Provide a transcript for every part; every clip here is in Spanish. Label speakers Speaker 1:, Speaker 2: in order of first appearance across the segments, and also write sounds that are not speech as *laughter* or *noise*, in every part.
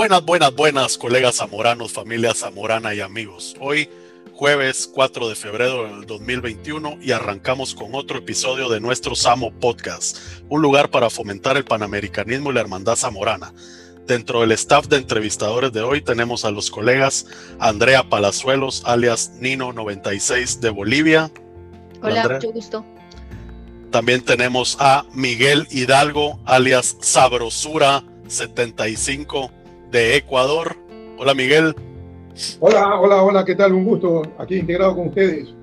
Speaker 1: Buenas, buenas, buenas, colegas zamoranos, familia zamorana y amigos. Hoy, jueves 4 de febrero del 2021, y arrancamos con otro episodio de nuestro Samo Podcast, un lugar para fomentar el panamericanismo y la hermandad zamorana. Dentro del staff de entrevistadores de hoy tenemos a los colegas Andrea Palazuelos, alias Nino96 de Bolivia.
Speaker 2: Hola, mucho gusto.
Speaker 1: También tenemos a Miguel Hidalgo, alias Sabrosura 75 de Ecuador. Hola Miguel.
Speaker 3: Hola, hola, hola, ¿qué tal? Un gusto aquí integrado con ustedes.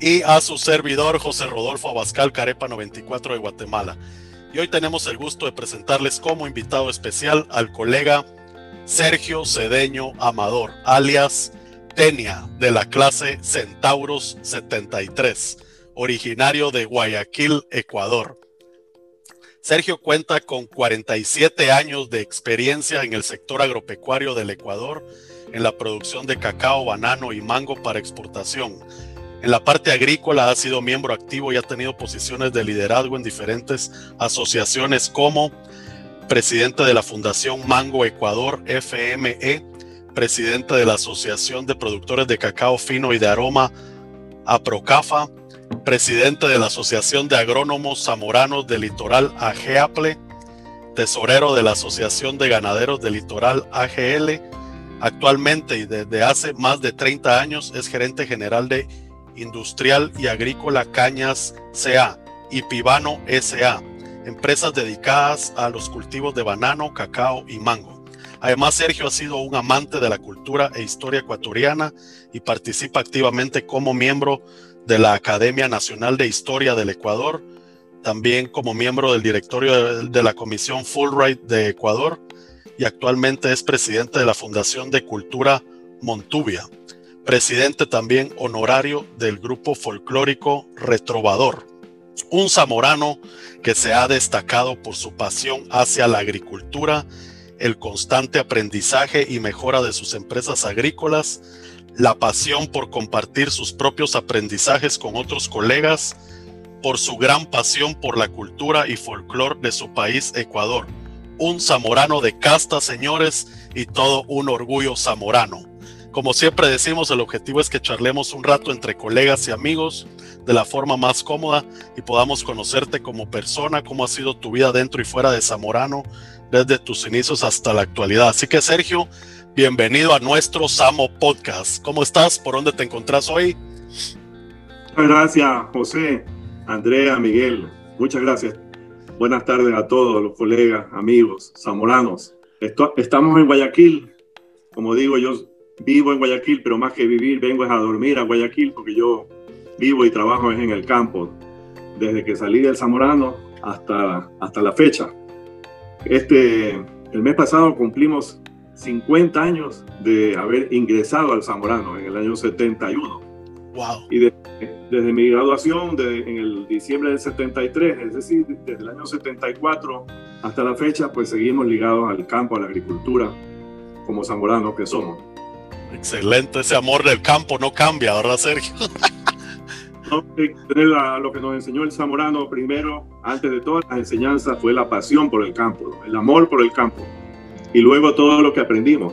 Speaker 1: Y a su servidor José Rodolfo Abascal Carepa 94 de Guatemala. Y hoy tenemos el gusto de presentarles como invitado especial al colega Sergio Cedeño Amador, alias Tenia, de la clase Centauros 73, originario de Guayaquil, Ecuador. Sergio cuenta con 47 años de experiencia en el sector agropecuario del Ecuador, en la producción de cacao, banano y mango para exportación. En la parte agrícola ha sido miembro activo y ha tenido posiciones de liderazgo en diferentes asociaciones como presidente de la Fundación Mango Ecuador FME, presidente de la Asociación de Productores de Cacao Fino y de Aroma APROCAFA, presidente de la Asociación de Agrónomos Zamoranos del Litoral AGEAPLE, tesorero de la Asociación de Ganaderos del Litoral AGL. Actualmente y desde hace más de 30 años es gerente general de Industrial y Agrícola Cañas CA y Pibano SA, empresas dedicadas a los cultivos de banano, cacao y mango. Además, Sergio ha sido un amante de la cultura e historia ecuatoriana y participa activamente como miembro de la Academia Nacional de Historia del Ecuador, también como miembro del directorio de, la Comisión Fulbright de Ecuador y actualmente es presidente de la Fundación de Cultura Montubia, presidente también honorario del grupo folclórico Retrovador, un zamorano que se ha destacado por su pasión hacia la agricultura, el constante aprendizaje y mejora de sus empresas agrícolas, la pasión por compartir sus propios aprendizajes con otros colegas, por su gran pasión por la cultura y folclore de su país, Ecuador. Un zamorano de casta, señores, y todo un orgullo zamorano. Como siempre decimos, el objetivo es que charlemos un rato entre colegas y amigos de la forma más cómoda y podamos conocerte como persona, cómo ha sido tu vida dentro y fuera de Zamorano desde tus inicios hasta la actualidad. Así que Sergio, bienvenido a nuestro Samo Podcast. ¿Cómo estás? ¿Por dónde te encontrás hoy?
Speaker 4: Muchas gracias, José, Andrea, Miguel. Muchas gracias. Buenas tardes a todos los colegas, amigos, zamoranos. estamos en Guayaquil. Como digo, yo vivo en Guayaquil, pero más que vivir, vengo a dormir a Guayaquil porque yo vivo y trabajo en el campo desde que salí del Zamorano hasta, hasta la fecha. Este, el mes pasado cumplimos 50 años de haber ingresado al Zamorano en el año 71.
Speaker 1: Wow.
Speaker 4: Y desde mi graduación en el diciembre del 73, es decir, desde el año 74 hasta la fecha, pues seguimos ligados al campo, a la agricultura, como zamoranos que somos.
Speaker 1: Excelente, ese amor del campo no cambia, ¿verdad, Sergio? *laughs*
Speaker 4: no, lo que nos enseñó el zamorano primero, antes de todas las enseñanzas, fue la pasión por el campo, el amor por el campo y luego todo lo que aprendimos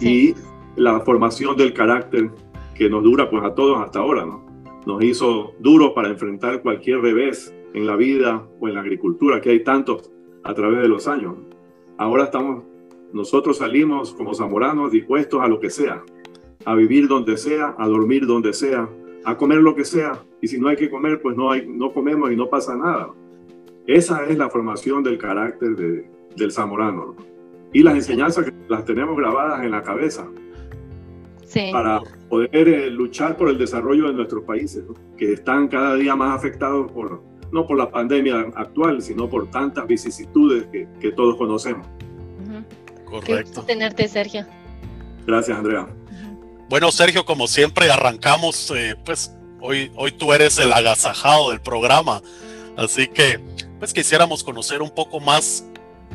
Speaker 4: y la formación del carácter que nos dura pues a todos hasta ahora, ¿no? Nos hizo duros para enfrentar cualquier revés en la vida o en la agricultura, que hay tantos a través de los años. Ahora estamos, nosotros salimos como zamoranos dispuestos a lo que sea, a vivir donde sea, a dormir donde sea, a comer lo que sea. Y si no hay que comer, pues no, hay, no comemos y no pasa nada. Esa es la formación del carácter de, del zamorano. ¿no? Y las enseñanzas que las tenemos grabadas en la cabeza para poder eh, luchar por el desarrollo de nuestros países, que están cada día más afectados por, no por la pandemia actual, sino por tantas vicisitudes que, que todos conocemos.
Speaker 1: Correcto.
Speaker 2: tenerte, Sergio.
Speaker 4: Gracias, Andrea.
Speaker 1: Bueno, Sergio, como siempre, arrancamos, eh, pues hoy, hoy tú eres el agasajado del programa, así que pues quisiéramos conocer un poco más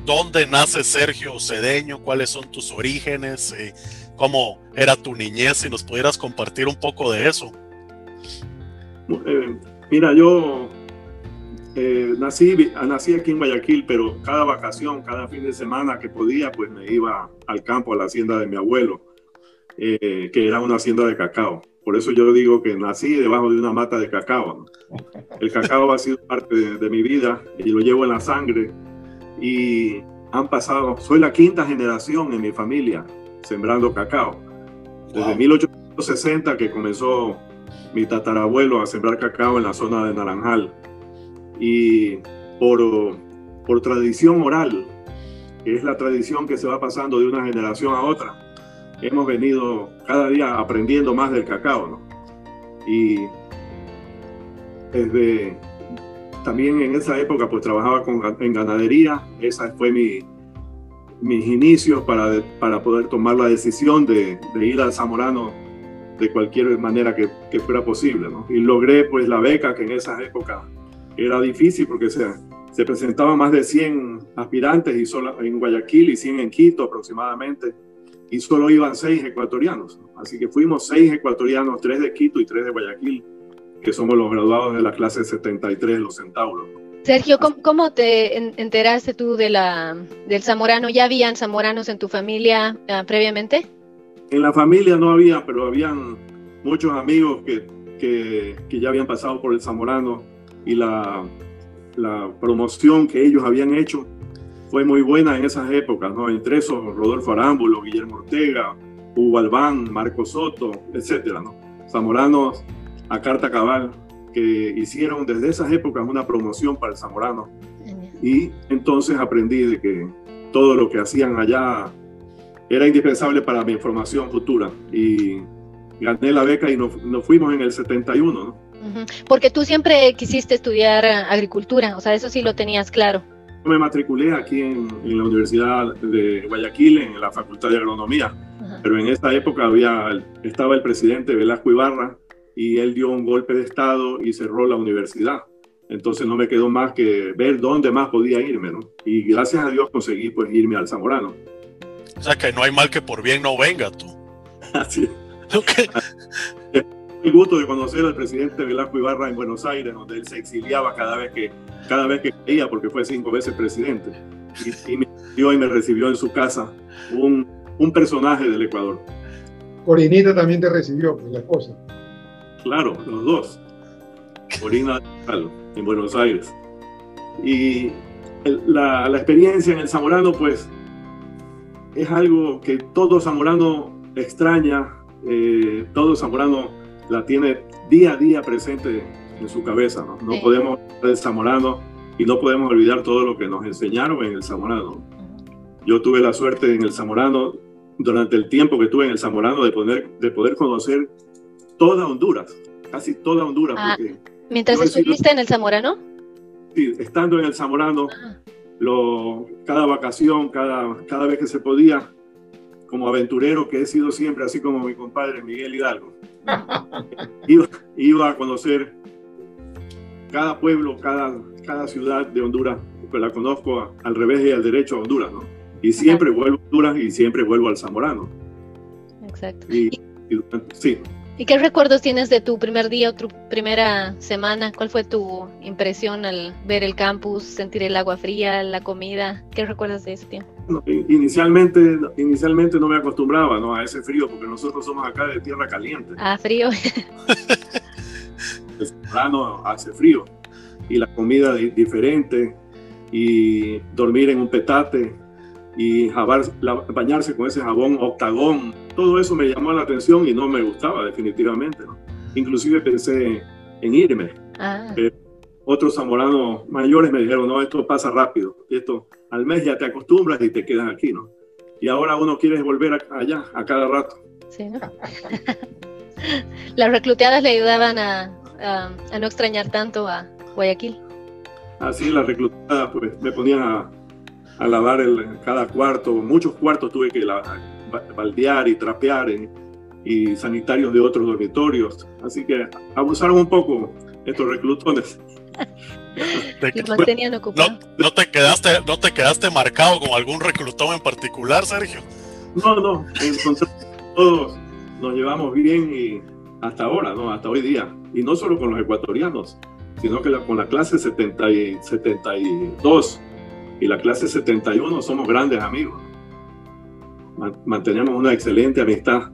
Speaker 1: ¿Dónde nace Sergio Cedeño? ¿Cuáles son tus orígenes? Eh, ¿Cómo era tu niñez? Si nos pudieras compartir un poco de eso.
Speaker 4: Eh, mira, yo eh, nací, nací aquí en Guayaquil, pero cada vacación, cada fin de semana que podía, pues me iba al campo, a la hacienda de mi abuelo, que era una hacienda de cacao. Por eso yo digo que nací debajo de una mata de cacao. El cacao ha sido parte de, mi vida y lo llevo en la sangre. Y han pasado, soy la quinta generación en mi familia sembrando cacao. Desde 1860 que comenzó mi tatarabuelo a sembrar cacao en la zona de Naranjal. Y por, por tradición oral, que es la tradición que se va pasando de una generación a otra, hemos venido cada día aprendiendo más del cacao, ¿no? Y desde también en esa época pues trabajaba en ganadería, esa fue mi, mis inicios para, para poder tomar la decisión de, ir al Zamorano de cualquier manera que, que, fuera posible. Y logré pues la beca que en esa época era difícil porque se, se presentaban más de 100 aspirantes y solo en Guayaquil y 100 en Quito aproximadamente y solo iban seis ecuatorianos. Así que fuimos seis ecuatorianos, tres de Quito y tres de Guayaquil, que somos los graduados de la clase 73, los Centauros.
Speaker 2: Sergio, ¿cómo, te enteraste tú de la, del zamorano? ¿Ya habían zamoranos en tu familia ah, previamente?
Speaker 4: En la familia no había, pero habían muchos amigos que, que, que ya habían pasado por el zamorano y la, la promoción que ellos habían hecho fue muy buena en esas épocas, ¿no? Entre esos, Rodolfo Arámbulo, Guillermo Ortega, Hugo Albán, Marco Soto, etcétera, ¿no? Zamoranos a carta cabal, que hicieron desde esas épocas una promoción para el zamorano. Y entonces aprendí de que todo lo que hacían allá era indispensable para mi formación futura. Y gané la beca y nos, fuimos en el 71, ¿no?
Speaker 2: Porque tú siempre quisiste estudiar agricultura, o sea, eso sí lo tenías claro
Speaker 4: me matriculé aquí en, la Universidad de Guayaquil, en la Facultad de Agronomía, pero en esta época había, estaba el presidente Velasco Ibarra y él dio un golpe de Estado y cerró la universidad. Entonces no me quedó más que ver dónde más podía irme, ¿no? Y gracias a Dios conseguí pues irme al Zamorano.
Speaker 1: O sea que no hay mal que por bien no venga tú. *laughs*
Speaker 4: Así. Okay *laughs* el gusto de conocer al presidente Velasco Ibarra en Buenos Aires, donde él se exiliaba cada vez que, cada vez que quería, porque fue cinco veces presidente. Y, me, y me recibió en su casa un, un personaje del Ecuador.
Speaker 3: Corinita también te recibió, pues, la esposa.
Speaker 4: Claro, los dos. Corina en Buenos Aires. Y la, la, experiencia en el Zamorano, pues, es algo que todo zamorano extraña, eh, todo zamorano la tiene día a día presente en su cabeza. No, no podemos el Zamorano y no podemos olvidar todo lo que nos enseñaron en el Zamorano. Yo tuve la suerte en el Zamorano, durante el tiempo que tuve en el Zamorano, de poder, de poder conocer toda Honduras, casi toda Honduras.
Speaker 2: Ah, ¿Mientras estuviste en el Zamorano?
Speaker 4: Sí, estando en el Zamorano, ah. lo, cada vacación, cada, cada vez que se podía, como aventurero que he sido siempre, así como mi compadre Miguel Hidalgo. *laughs* iba, iba, a conocer cada pueblo, cada, cada ciudad de Honduras, que la conozco al revés y al derecho a Honduras, ¿no? Y siempre vuelvo a Honduras y siempre vuelvo al Zamorano.
Speaker 2: Exacto.
Speaker 4: Y, sí.
Speaker 2: ¿Y qué recuerdos tienes de tu primer día o tu primera semana? ¿Cuál fue tu impresión al ver el campus, sentir el agua fría, la comida? ¿Qué recuerdas de ese tiempo?
Speaker 4: inicialmente, inicialmente no me acostumbraba ¿no? a ese frío porque nosotros somos acá de tierra caliente.
Speaker 2: Ah, frío. *laughs*
Speaker 4: el verano hace frío y la comida diferente y dormir en un petate y bañarse con ese jabón octagón, todo eso me llamó la atención y no me gustaba definitivamente. ¿no? Inclusive pensé en irme. Ah. otros zamoranos mayores me dijeron, no, esto pasa rápido, esto al mes ya te acostumbras y te quedas aquí, ¿no? Y ahora uno quiere volver allá a cada rato. Sí, ¿no? *laughs*
Speaker 2: Las recluteadas le ayudaban a, a, no extrañar tanto a Guayaquil.
Speaker 4: Así, las recluteadas pues me ponían a, a lavar el, cada cuarto, muchos cuartos tuve que baldear y trapear y sanitarios de otros dormitorios. Así que abusaron un poco estos reclutones.
Speaker 1: no, te quedaste, ¿No te quedaste marcado con algún reclutón en particular, Sergio?
Speaker 4: No, no, todos nos llevamos bien y hasta ahora, ¿no? Hasta hoy día. Y no solo con los ecuatorianos, sino que con la clase 70 y 72 y la clase 71 somos grandes amigos. Mantenemos una excelente amistad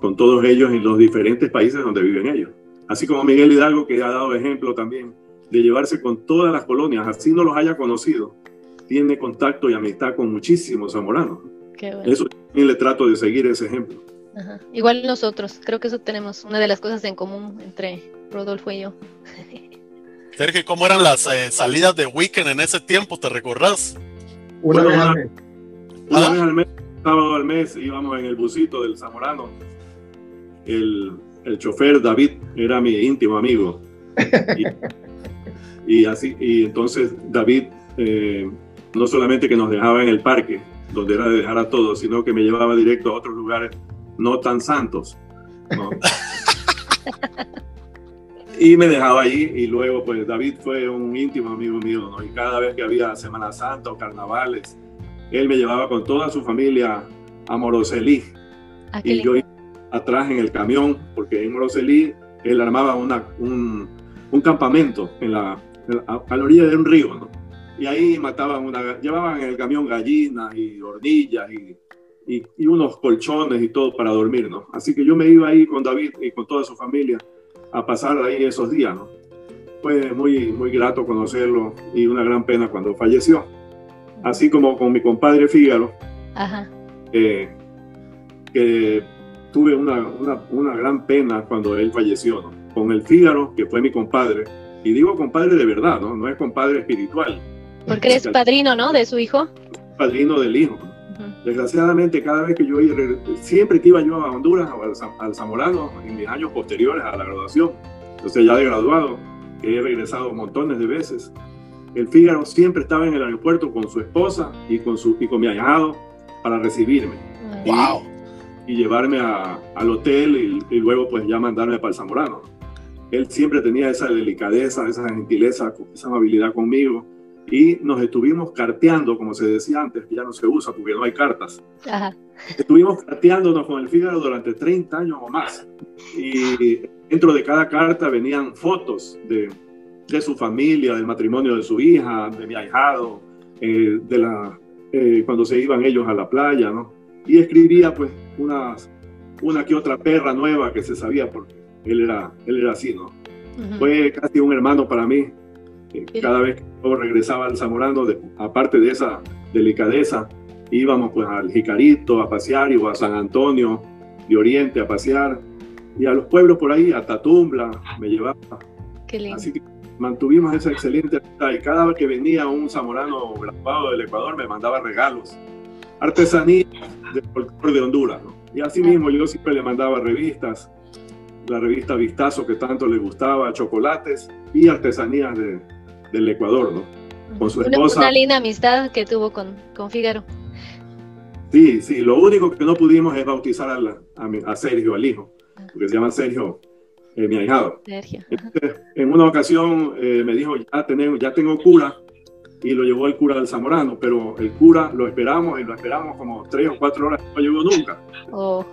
Speaker 4: con todos ellos en los diferentes países donde viven ellos. Así como Miguel Hidalgo, que ha dado ejemplo también de llevarse con todas las colonias, así no los haya conocido, tiene contacto y amistad con muchísimos zamoranos. Eso también le trato de seguir ese ejemplo.
Speaker 2: Igual nosotros, creo que eso tenemos una de las cosas en común entre Rodolfo y yo. *laughs*
Speaker 1: Sergio, ¿cómo eran las eh, salidas de weekend en ese tiempo? ¿Te recordás?
Speaker 3: Una vez al mes.
Speaker 4: Una vez al mes, sábado al mes, íbamos en el busito del Zamorano. El, el chofer David era mi íntimo amigo. *laughs* Y, así, y entonces David eh, no solamente que nos dejaba en el parque, donde era de dejar a todos, sino que me llevaba directo a otros lugares no tan santos. *laughs* y me dejaba allí y luego pues David fue un íntimo amigo mío, ¿no? Y cada vez que había Semana Santa o carnavales, él me llevaba con toda su familia a Moroselí. Ah, y yo iba atrás en el camión, porque en Moroselí él armaba una, un, un campamento en la, a, la orilla de un río, ¿no? Y ahí mataban una, llevaban en el camión gallinas y hornillas y y, unos colchones y todo para dormir, ¿no? Así que yo me iba ahí con David y con toda su familia a pasar ahí esos días, ¿no? Fue muy, muy grato conocerlo y una gran pena cuando falleció. Así como con mi compadre Fígaro, Ajá. Eh, que tuve una, una, una, gran pena cuando él falleció, ¿no? Con el Fígaro, que fue mi compadre, y digo compadre de verdad, ¿no? No es compadre espiritual.
Speaker 2: Porque eres padrino, ¿no? De su hijo.
Speaker 4: Padrino del hijo. Desgraciadamente, cada vez que yo iba, siempre que iba yo a Honduras, al, Zamorano, en mis años posteriores a la graduación, entonces ya de graduado, que he regresado montones de veces, el Fígaro siempre estaba en el aeropuerto con su esposa y con, su, y con mi ahijado para recibirme.
Speaker 1: ¡Wow!
Speaker 4: Y, llevarme al hotel y, luego pues ya mandarme para el Zamorano. Él siempre tenía esa delicadeza, esa gentileza, esa amabilidad conmigo y nos estuvimos carteando, como se decía antes, que ya no se usa porque no hay cartas. Estuvimos carteándonos con el Fígaro durante 30 años o más. Y dentro de cada carta venían fotos de, de su familia, del matrimonio de su hija, de mi ahijado, eh, de la, eh, cuando se iban ellos a la playa, ¿no? Y escribía pues unas, una que otra perra nueva que se sabía porque él era, él era así, ¿no? Fue casi un hermano para mí cada vez que yo regresaba al Zamorano, aparte de esa delicadeza, íbamos pues al Jicarito a pasear, iba a San Antonio de Oriente a pasear, y a los pueblos por ahí, a Tatumbla, me llevaba. Así que mantuvimos esa excelente y cada vez que venía un zamorano graduado del Ecuador, me mandaba regalos, artesanía del folclore de Honduras, Y así mismo yo siempre le mandaba revistas, la revista Vistazo que tanto le gustaba, chocolates y artesanías de, del Ecuador, ¿no?
Speaker 2: Con su esposa. Una, linda amistad que tuvo con, con Fígaro.
Speaker 4: Sí, sí, lo único que no pudimos es bautizar a, a, Sergio, al hijo, porque se llama Sergio, eh, mi ahijado. Sergio. en una ocasión eh, me dijo, ya, tenemos, ya tengo cura, y lo llevó el cura del Zamorano, pero el cura lo esperamos y lo esperamos como tres o cuatro horas, no llegó nunca. Oh.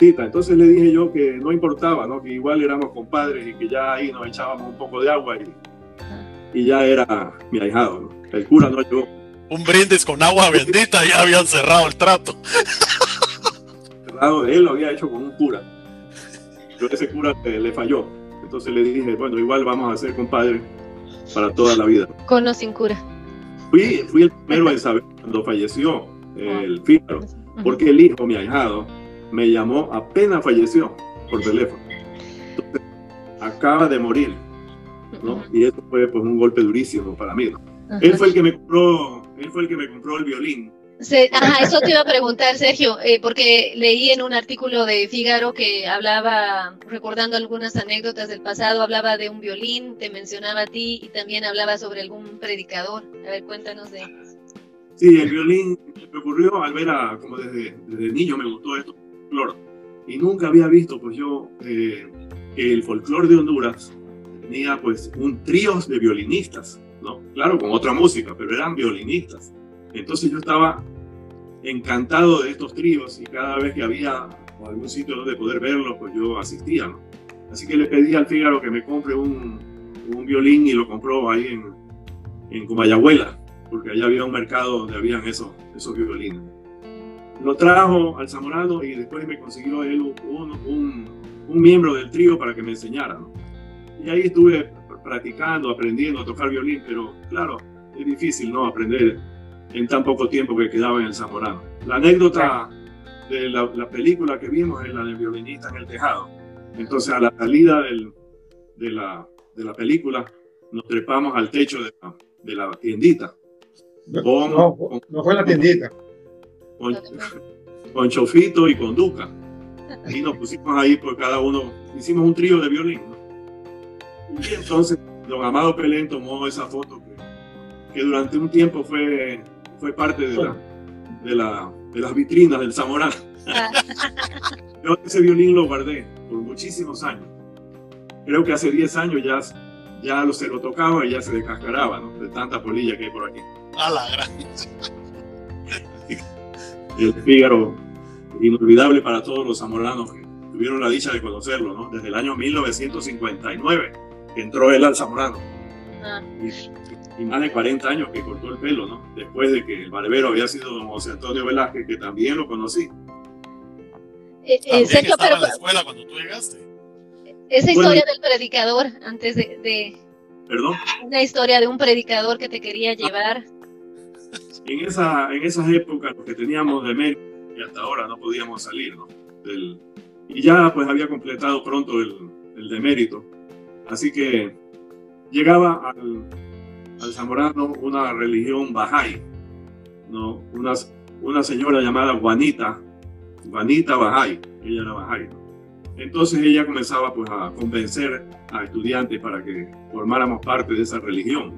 Speaker 4: Entonces le dije yo que no importaba, ¿no? que igual éramos compadres y que ya ahí nos echábamos un poco de agua y y ya era mi ahijado. El cura no llegó.
Speaker 1: Un brindis con agua bendita, ya habían cerrado el trato.
Speaker 4: Cerrado, él lo había hecho con un cura. Pero ese cura le, falló. Entonces le dije, bueno, igual vamos a ser compadres para toda la vida.
Speaker 2: Con o sin cura.
Speaker 4: Fui, fui el primero en saber cuando falleció el Fígaro, porque el hijo, mi ahijado, me llamó apenas falleció por teléfono. Entonces, acaba de morir y eso fue pues un golpe durísimo para mí, Él fue el que me compró, él fue el que me compró el violín.
Speaker 2: ajá, eso te iba a preguntar, Sergio, eh, porque leí en un artículo de Fígaro que hablaba, recordando algunas anécdotas del pasado, hablaba de un violín, te mencionaba a ti y también hablaba sobre algún predicador. A ver, cuéntanos de...
Speaker 4: Sí, el violín me ocurrió al ver a, como desde, desde niño me gustó esto, folclore. Y nunca había visto, pues yo, eh, el folclore de Honduras tenía pues un trío de violinistas, ¿no? Claro, con otra música, pero eran violinistas. Entonces yo estaba encantado de estos tríos y cada vez que había algún sitio donde poder verlo, pues yo asistía, ¿no? Así que le pedí al Fígaro que me compre un, un violín y lo compró ahí en, en Comayagüela, porque allá había un mercado donde habían esos, esos violines. Lo trajo al Zamorano y después me consiguió él un, un, un miembro del trío para que me enseñara. ¿no? Y ahí estuve practicando, aprendiendo a tocar violín, pero claro, es difícil no aprender en tan poco tiempo que quedaba en el Zamorano. La anécdota de la, la película que vimos es la del violinista en el tejado. Entonces a la salida del, de, la, de la película nos trepamos al techo de la, de la tiendita.
Speaker 3: Con, no, no, fue la tiendita.
Speaker 4: Con, con Chofito y con Duca. Y nos pusimos ahí, pues cada uno, hicimos un trío de violín. Y entonces don Amado Pelén tomó esa foto que, que durante un tiempo fue, fue parte de, la, de, la, de las vitrinas del Zamorano. Yo ese violín lo guardé por muchísimos años. Creo que hace 10 años ya, ya lo, se lo tocaba y ya se descascaraba, ¿no? De tanta polilla que hay por aquí.
Speaker 1: A la gran.
Speaker 4: El Fígaro, inolvidable para todos los zamoranos que tuvieron la dicha de conocerlo, ¿no? Desde el año 1959 que entró él al Zamorano. Ah. Y, y, más de 40 años que cortó el pelo, ¿no? Después de que el barbero había sido don José Antonio Velázquez, que también lo conocí.
Speaker 2: Eh, eh, Sergio, pero,
Speaker 1: en la escuela cuando tú llegaste.
Speaker 2: Esa historia bueno, del predicador, antes de, de,
Speaker 4: ¿Perdón?
Speaker 2: Una historia de un predicador que te quería llevar.
Speaker 4: En, esa, en esas épocas, lo que teníamos de medio y hasta ahora no podíamos salir, ¿no? Del, y ya pues había completado pronto el, el demérito. Así que llegaba al, Zamorano una religión Bahá'í, ¿no? Una, una señora llamada Juanita, Juanita Bahá'í, ella era Bahá'í. Entonces ella comenzaba pues a convencer a estudiantes para que formáramos parte de esa religión.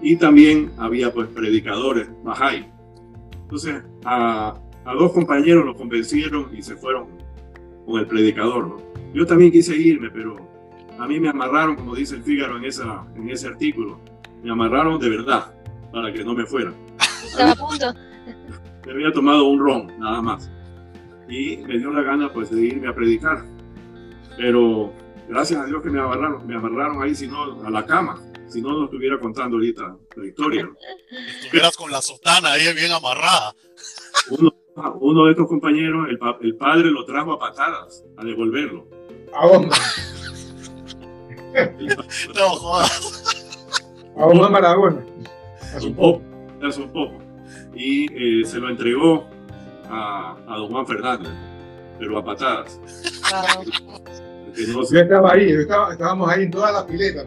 Speaker 4: Y también había pues predicadores Bahá'í. Entonces a, a dos compañeros los convencieron y se fueron con el predicador. ¿no? Yo también quise irme, pero a mí me amarraron, como dice el Fígaro en, esa, en ese artículo, me amarraron de verdad para que no me fuera.
Speaker 2: Estaba a punto.
Speaker 4: Me había tomado un ron, nada más. Y me dio la gana pues de irme a predicar. Pero gracias a Dios que me amarraron, me amarraron ahí, si no, a la cama. Si no, no estuviera contando ahorita la historia.
Speaker 1: Estuvieras con la sotana ahí bien amarrada.
Speaker 4: Uno, uno de estos compañeros, el, el, padre lo trajo a patadas, a devolverlo.
Speaker 3: ¿A dónde? *laughs*
Speaker 1: no jodas.
Speaker 3: A Omar Maradona.
Speaker 4: A su popo. A su popo. Y eh, se lo entregó a, a, don Juan Fernández, pero a patadas.
Speaker 3: No yo estaba ahí, yo estaba, estábamos ahí en toda la pileta.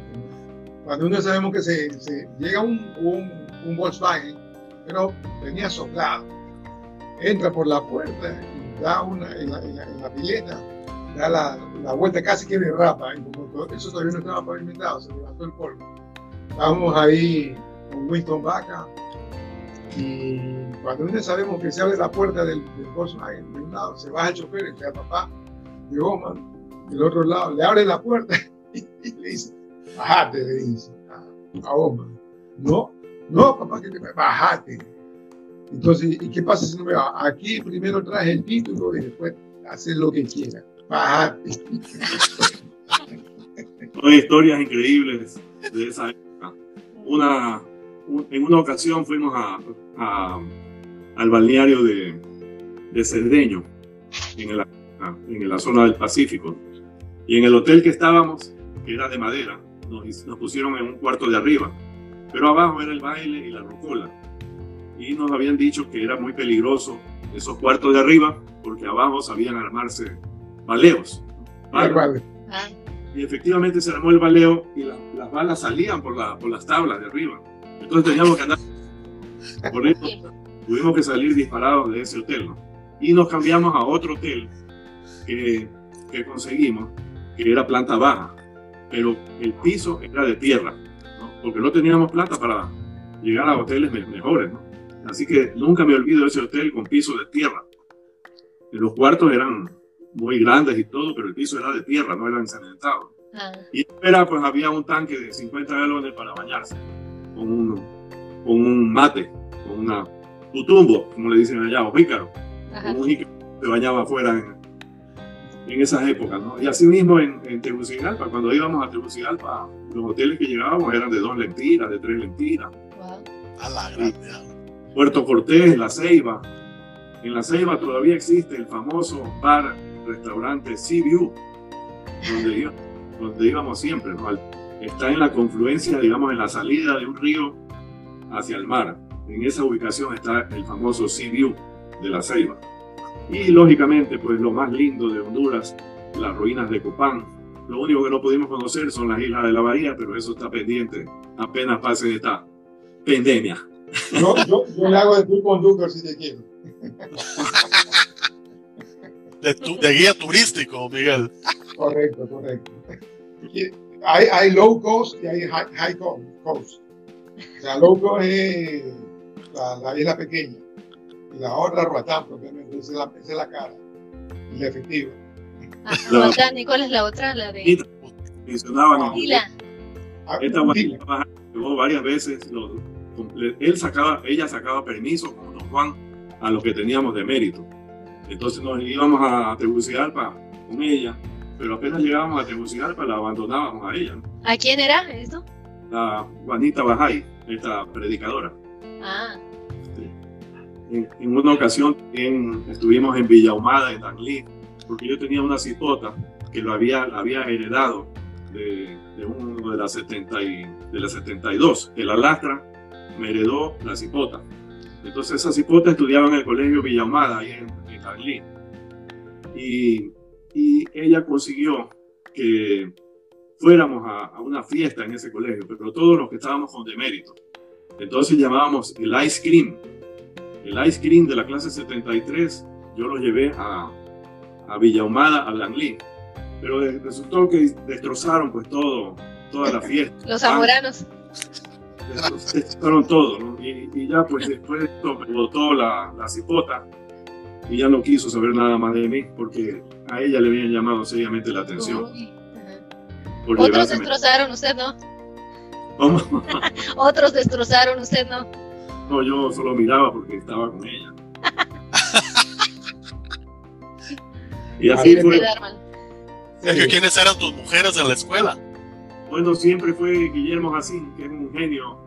Speaker 3: Cuando uno sabemos que se, se llega un, un, un Volkswagen, pero venía soplado. Entra por la puerta y da una en la, en la, en la pileta da la, la, vuelta casi que derrapa, y como eso todavía no estaba pavimentado, se levantó el polvo. Estábamos ahí con Winston Vaca, y cuando uno sabemos que se abre la puerta del, del Volkswagen, de un lado se baja el chofer, el papá de Oman, del otro lado le abre la puerta *laughs* y, le dice, bajate, le dice a, a Oman. No, no, papá, que te bajate. Entonces, ¿y qué pasa si no me va? Aquí primero traes el título y después haces lo que quieras. Bajate.
Speaker 4: Son historias increíbles de esa época. Una, en una ocasión fuimos a, a, al balneario de, de Cerdeño, en la, en la zona del Pacífico. Y en el hotel que estábamos, que era de madera, nos, nos pusieron en un cuarto de arriba. Pero abajo era el baile y la rocola. Y nos habían dicho que era muy peligroso esos cuartos de arriba, porque abajo sabían armarse baleos. Y efectivamente se armó el baleo y la, las balas salían por, la, por las tablas de arriba. Entonces teníamos que andar. Por eso tuvimos que salir disparados de ese hotel. ¿no? Y nos cambiamos a otro hotel que, que, conseguimos, que era planta baja, pero el piso era de tierra, ¿no? porque no teníamos plata para llegar a hoteles me mejores. ¿no? Así que nunca me olvido de ese hotel con piso de tierra. Los cuartos eran muy grandes y todo, pero el piso era de tierra, no era encementado.
Speaker 2: ah,
Speaker 4: Y era, pues había un tanque de 50 galones para bañarse, con un, con un mate, con una tutumbo, como le dicen allá, o jícaro, con un jícaro que se bañaba afuera en, en esas épocas, ¿no? Y así mismo en, en Tegucigalpa, cuando íbamos a Tegucigalpa los hoteles que llegábamos eran de dos lempiras, de tres lempiras.
Speaker 2: Wow.
Speaker 1: A la grande. ah.
Speaker 4: Puerto Cortés, La Ceiba. En La Ceiba todavía existe el famoso bar, restaurante Sea View, donde, iba- donde íbamos siempre. ¿no? Está en la confluencia, digamos, en la salida de un río hacia el mar. En esa ubicación está el famoso Sea View de La Ceiba. Y lógicamente, pues lo más lindo de Honduras, las ruinas de Copán. Lo único que no pudimos conocer son las islas de la Bahía, pero eso está pendiente apenas pase esta pandemia.
Speaker 3: Yo, yo, yo le hago de tu conductor si te quiero. *laughs*
Speaker 1: De, tu- de guía turístico, Miguel.
Speaker 3: Correcto, correcto. Y Hay, hay low cost y hay high, high co- cost. O sea, low cost es la, la isla pequeña. Y la otra, Roatán, propiamente. Esa es la, esa es la cara. Y la efectiva.
Speaker 4: La-
Speaker 2: Roatán, ¿y cuál es la otra? La de
Speaker 4: Mencionaban ¿no?
Speaker 3: Ah,
Speaker 4: Esta llegó varias veces. lo- él sacaba, ella sacaba permiso con don Juan a lo que teníamos de mérito. Entonces nos íbamos a Tegucigalpa con ella, pero apenas llegábamos a Tegucigalpa la abandonábamos a ella, ¿no?
Speaker 2: ¿A quién era esto?
Speaker 4: la Juanita Bajay, esta predicadora.
Speaker 2: Ah,
Speaker 4: En, en una ocasión también estuvimos en Villahumada, en Danlí, porque yo tenía una cipota que lo había, la había heredado de, de uno de las, 70 y, de las 72. El alastra me heredó la cipota. Entonces esa cipota estudiaba en el colegio Villahumada, ahí en, Y, y ella consiguió que fuéramos a, a una fiesta en ese colegio, pero todos los que estábamos con demérito. Entonces llamábamos el ice cream. El ice cream de la clase 73, yo lo llevé a, a Villahumada, a Langley. Pero resultó que destrozaron pues todo, toda la fiesta. *laughs*
Speaker 2: los zamoranos.
Speaker 4: Destroz- Destrozaron todo, ¿no? Y, y ya pues después de esto me botó la, la cipota y ya no quiso saber nada más de mí porque a ella le habían llamado seriamente la atención
Speaker 2: Uy, Otros
Speaker 4: llevárseme.
Speaker 2: destrozaron, usted no.
Speaker 4: ¿Cómo? *laughs*
Speaker 2: Otros destrozaron, usted no.
Speaker 4: No, yo solo miraba porque estaba con ella. *laughs* y así fue.
Speaker 1: Sergio, ¿quiénes eran tus mujeres en la escuela?
Speaker 4: Bueno, siempre fue Guillermo Jacín, que es un genio.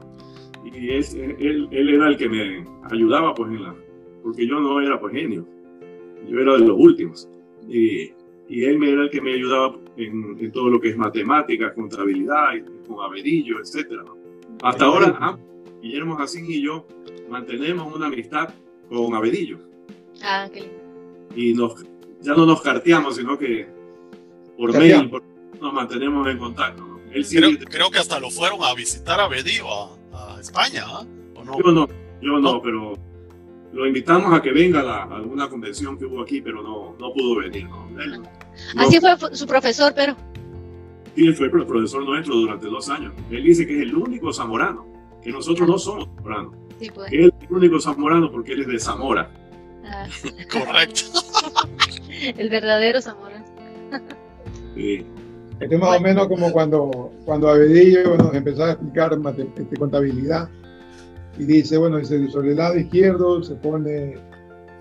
Speaker 4: Y es, él, él era el que me ayudaba, pues, en la, porque yo no era, pues, genio. Yo era de los últimos. Y, y él me era el que me ayudaba en, en todo lo que es matemáticas, contabilidad, con Averillo, etcétera. ¿no? Hasta ahora, ah, Guillermo Jacín y yo mantenemos una amistad con Averillo.
Speaker 2: Ah, qué lindo.
Speaker 4: Y nos, ya no nos carteamos, sino que por
Speaker 3: Carteamos.
Speaker 4: mail por- nos mantenemos en contacto. ¿no? Él sí,
Speaker 1: Creo, creo que hasta lo fueron a visitar a Bedío, a, a España, ¿ah? ¿o no?
Speaker 4: Yo no, yo no,
Speaker 1: No.
Speaker 4: pero lo invitamos a que venga a, la- a alguna convención que hubo aquí, pero no, no pudo venir. ¿no? Él, no-
Speaker 2: Así fue fu- su profesor, pero.
Speaker 4: sí, él fue el profesor nuestro durante dos años. Él dice que es el único zamorano, que nosotros no somos zamoranos.
Speaker 2: Sí, pues.
Speaker 4: Que él es el único zamorano porque él es de Zamora.
Speaker 2: Ah, *laughs*
Speaker 1: Correcto. *laughs*
Speaker 2: el verdadero Zamora.
Speaker 4: Sí.
Speaker 3: Esto es más o menos como cuando, cuando Abedillo nos empezó a explicar este, contabilidad y dice, bueno, dice, sobre el lado izquierdo se pone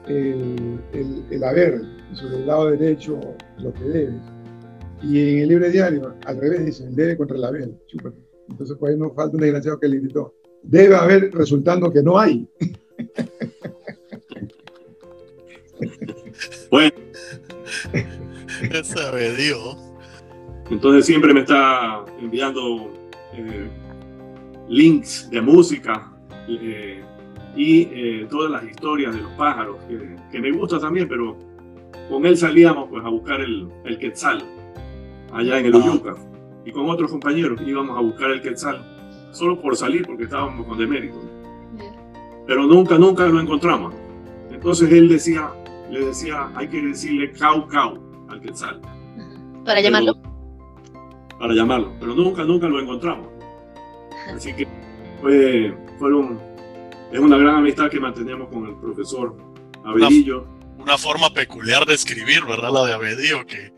Speaker 3: el, el, el haber y sobre el lado derecho lo que debes. Y en el libre diario, al revés, dice, el debe contra el haber. Chúpate. Entonces, pues ahí nos falta un desgraciado que le gritó. Debe haber, resultando que no hay. *laughs*
Speaker 4: Bueno,
Speaker 1: Ese Bedío.
Speaker 4: entonces siempre me está enviando eh, links de música eh, y eh, todas las historias de los pájaros, que, que me gusta también, pero con él salíamos pues a buscar el, el quetzal allá en el. Uyuca y con otros compañeros íbamos a buscar el quetzal solo por salir porque estábamos con demérito pero nunca nunca lo encontramos entonces él decía le decía hay que decirle cau cau al quetzal.
Speaker 2: Para llamarlo.
Speaker 4: para llamarlo, pero nunca, nunca lo encontramos. Así que fue, fueron, es una gran amistad que mantenemos con el profesor Avedillo.
Speaker 1: Una forma peculiar de escribir, ¿verdad? La de Abedío, que,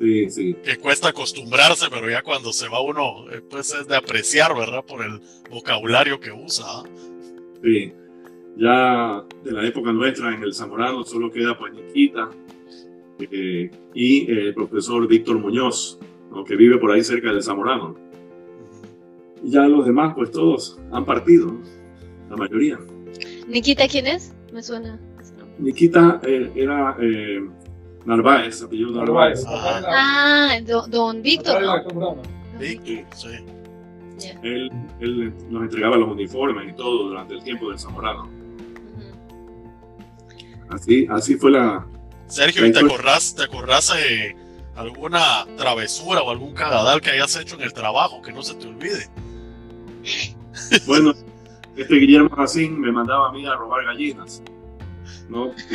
Speaker 4: Sí, sí,
Speaker 1: que cuesta acostumbrarse, pero ya cuando se va uno, eh, pues es de apreciar, ¿verdad? Por el vocabulario que usa. ¿ah?
Speaker 4: sí. Ya de la época nuestra en el Zamorano solo queda Pañiquita eh, y el profesor Víctor Muñoz, ¿no? que vive por ahí cerca del Zamorano. Y ya los demás, pues todos han partido, la mayoría.
Speaker 2: Nikita, ¿quién es? Me suena.
Speaker 4: Nikita eh, era eh, Narváez, apellido Narváez.
Speaker 2: Ah, don, don Víctor. ¿no?
Speaker 1: Víctor, sí.
Speaker 4: Él, él nos entregaba los uniformes y todo durante el tiempo del Zamorano. Así, así fue la...
Speaker 1: Sergio, ¿y te acordás, te acordás de alguna travesura o algún cagadal que hayas hecho en el trabajo que no se te olvide?
Speaker 4: Bueno, este Guillermo Jacín me mandaba a mí a robar gallinas. ¿no? Que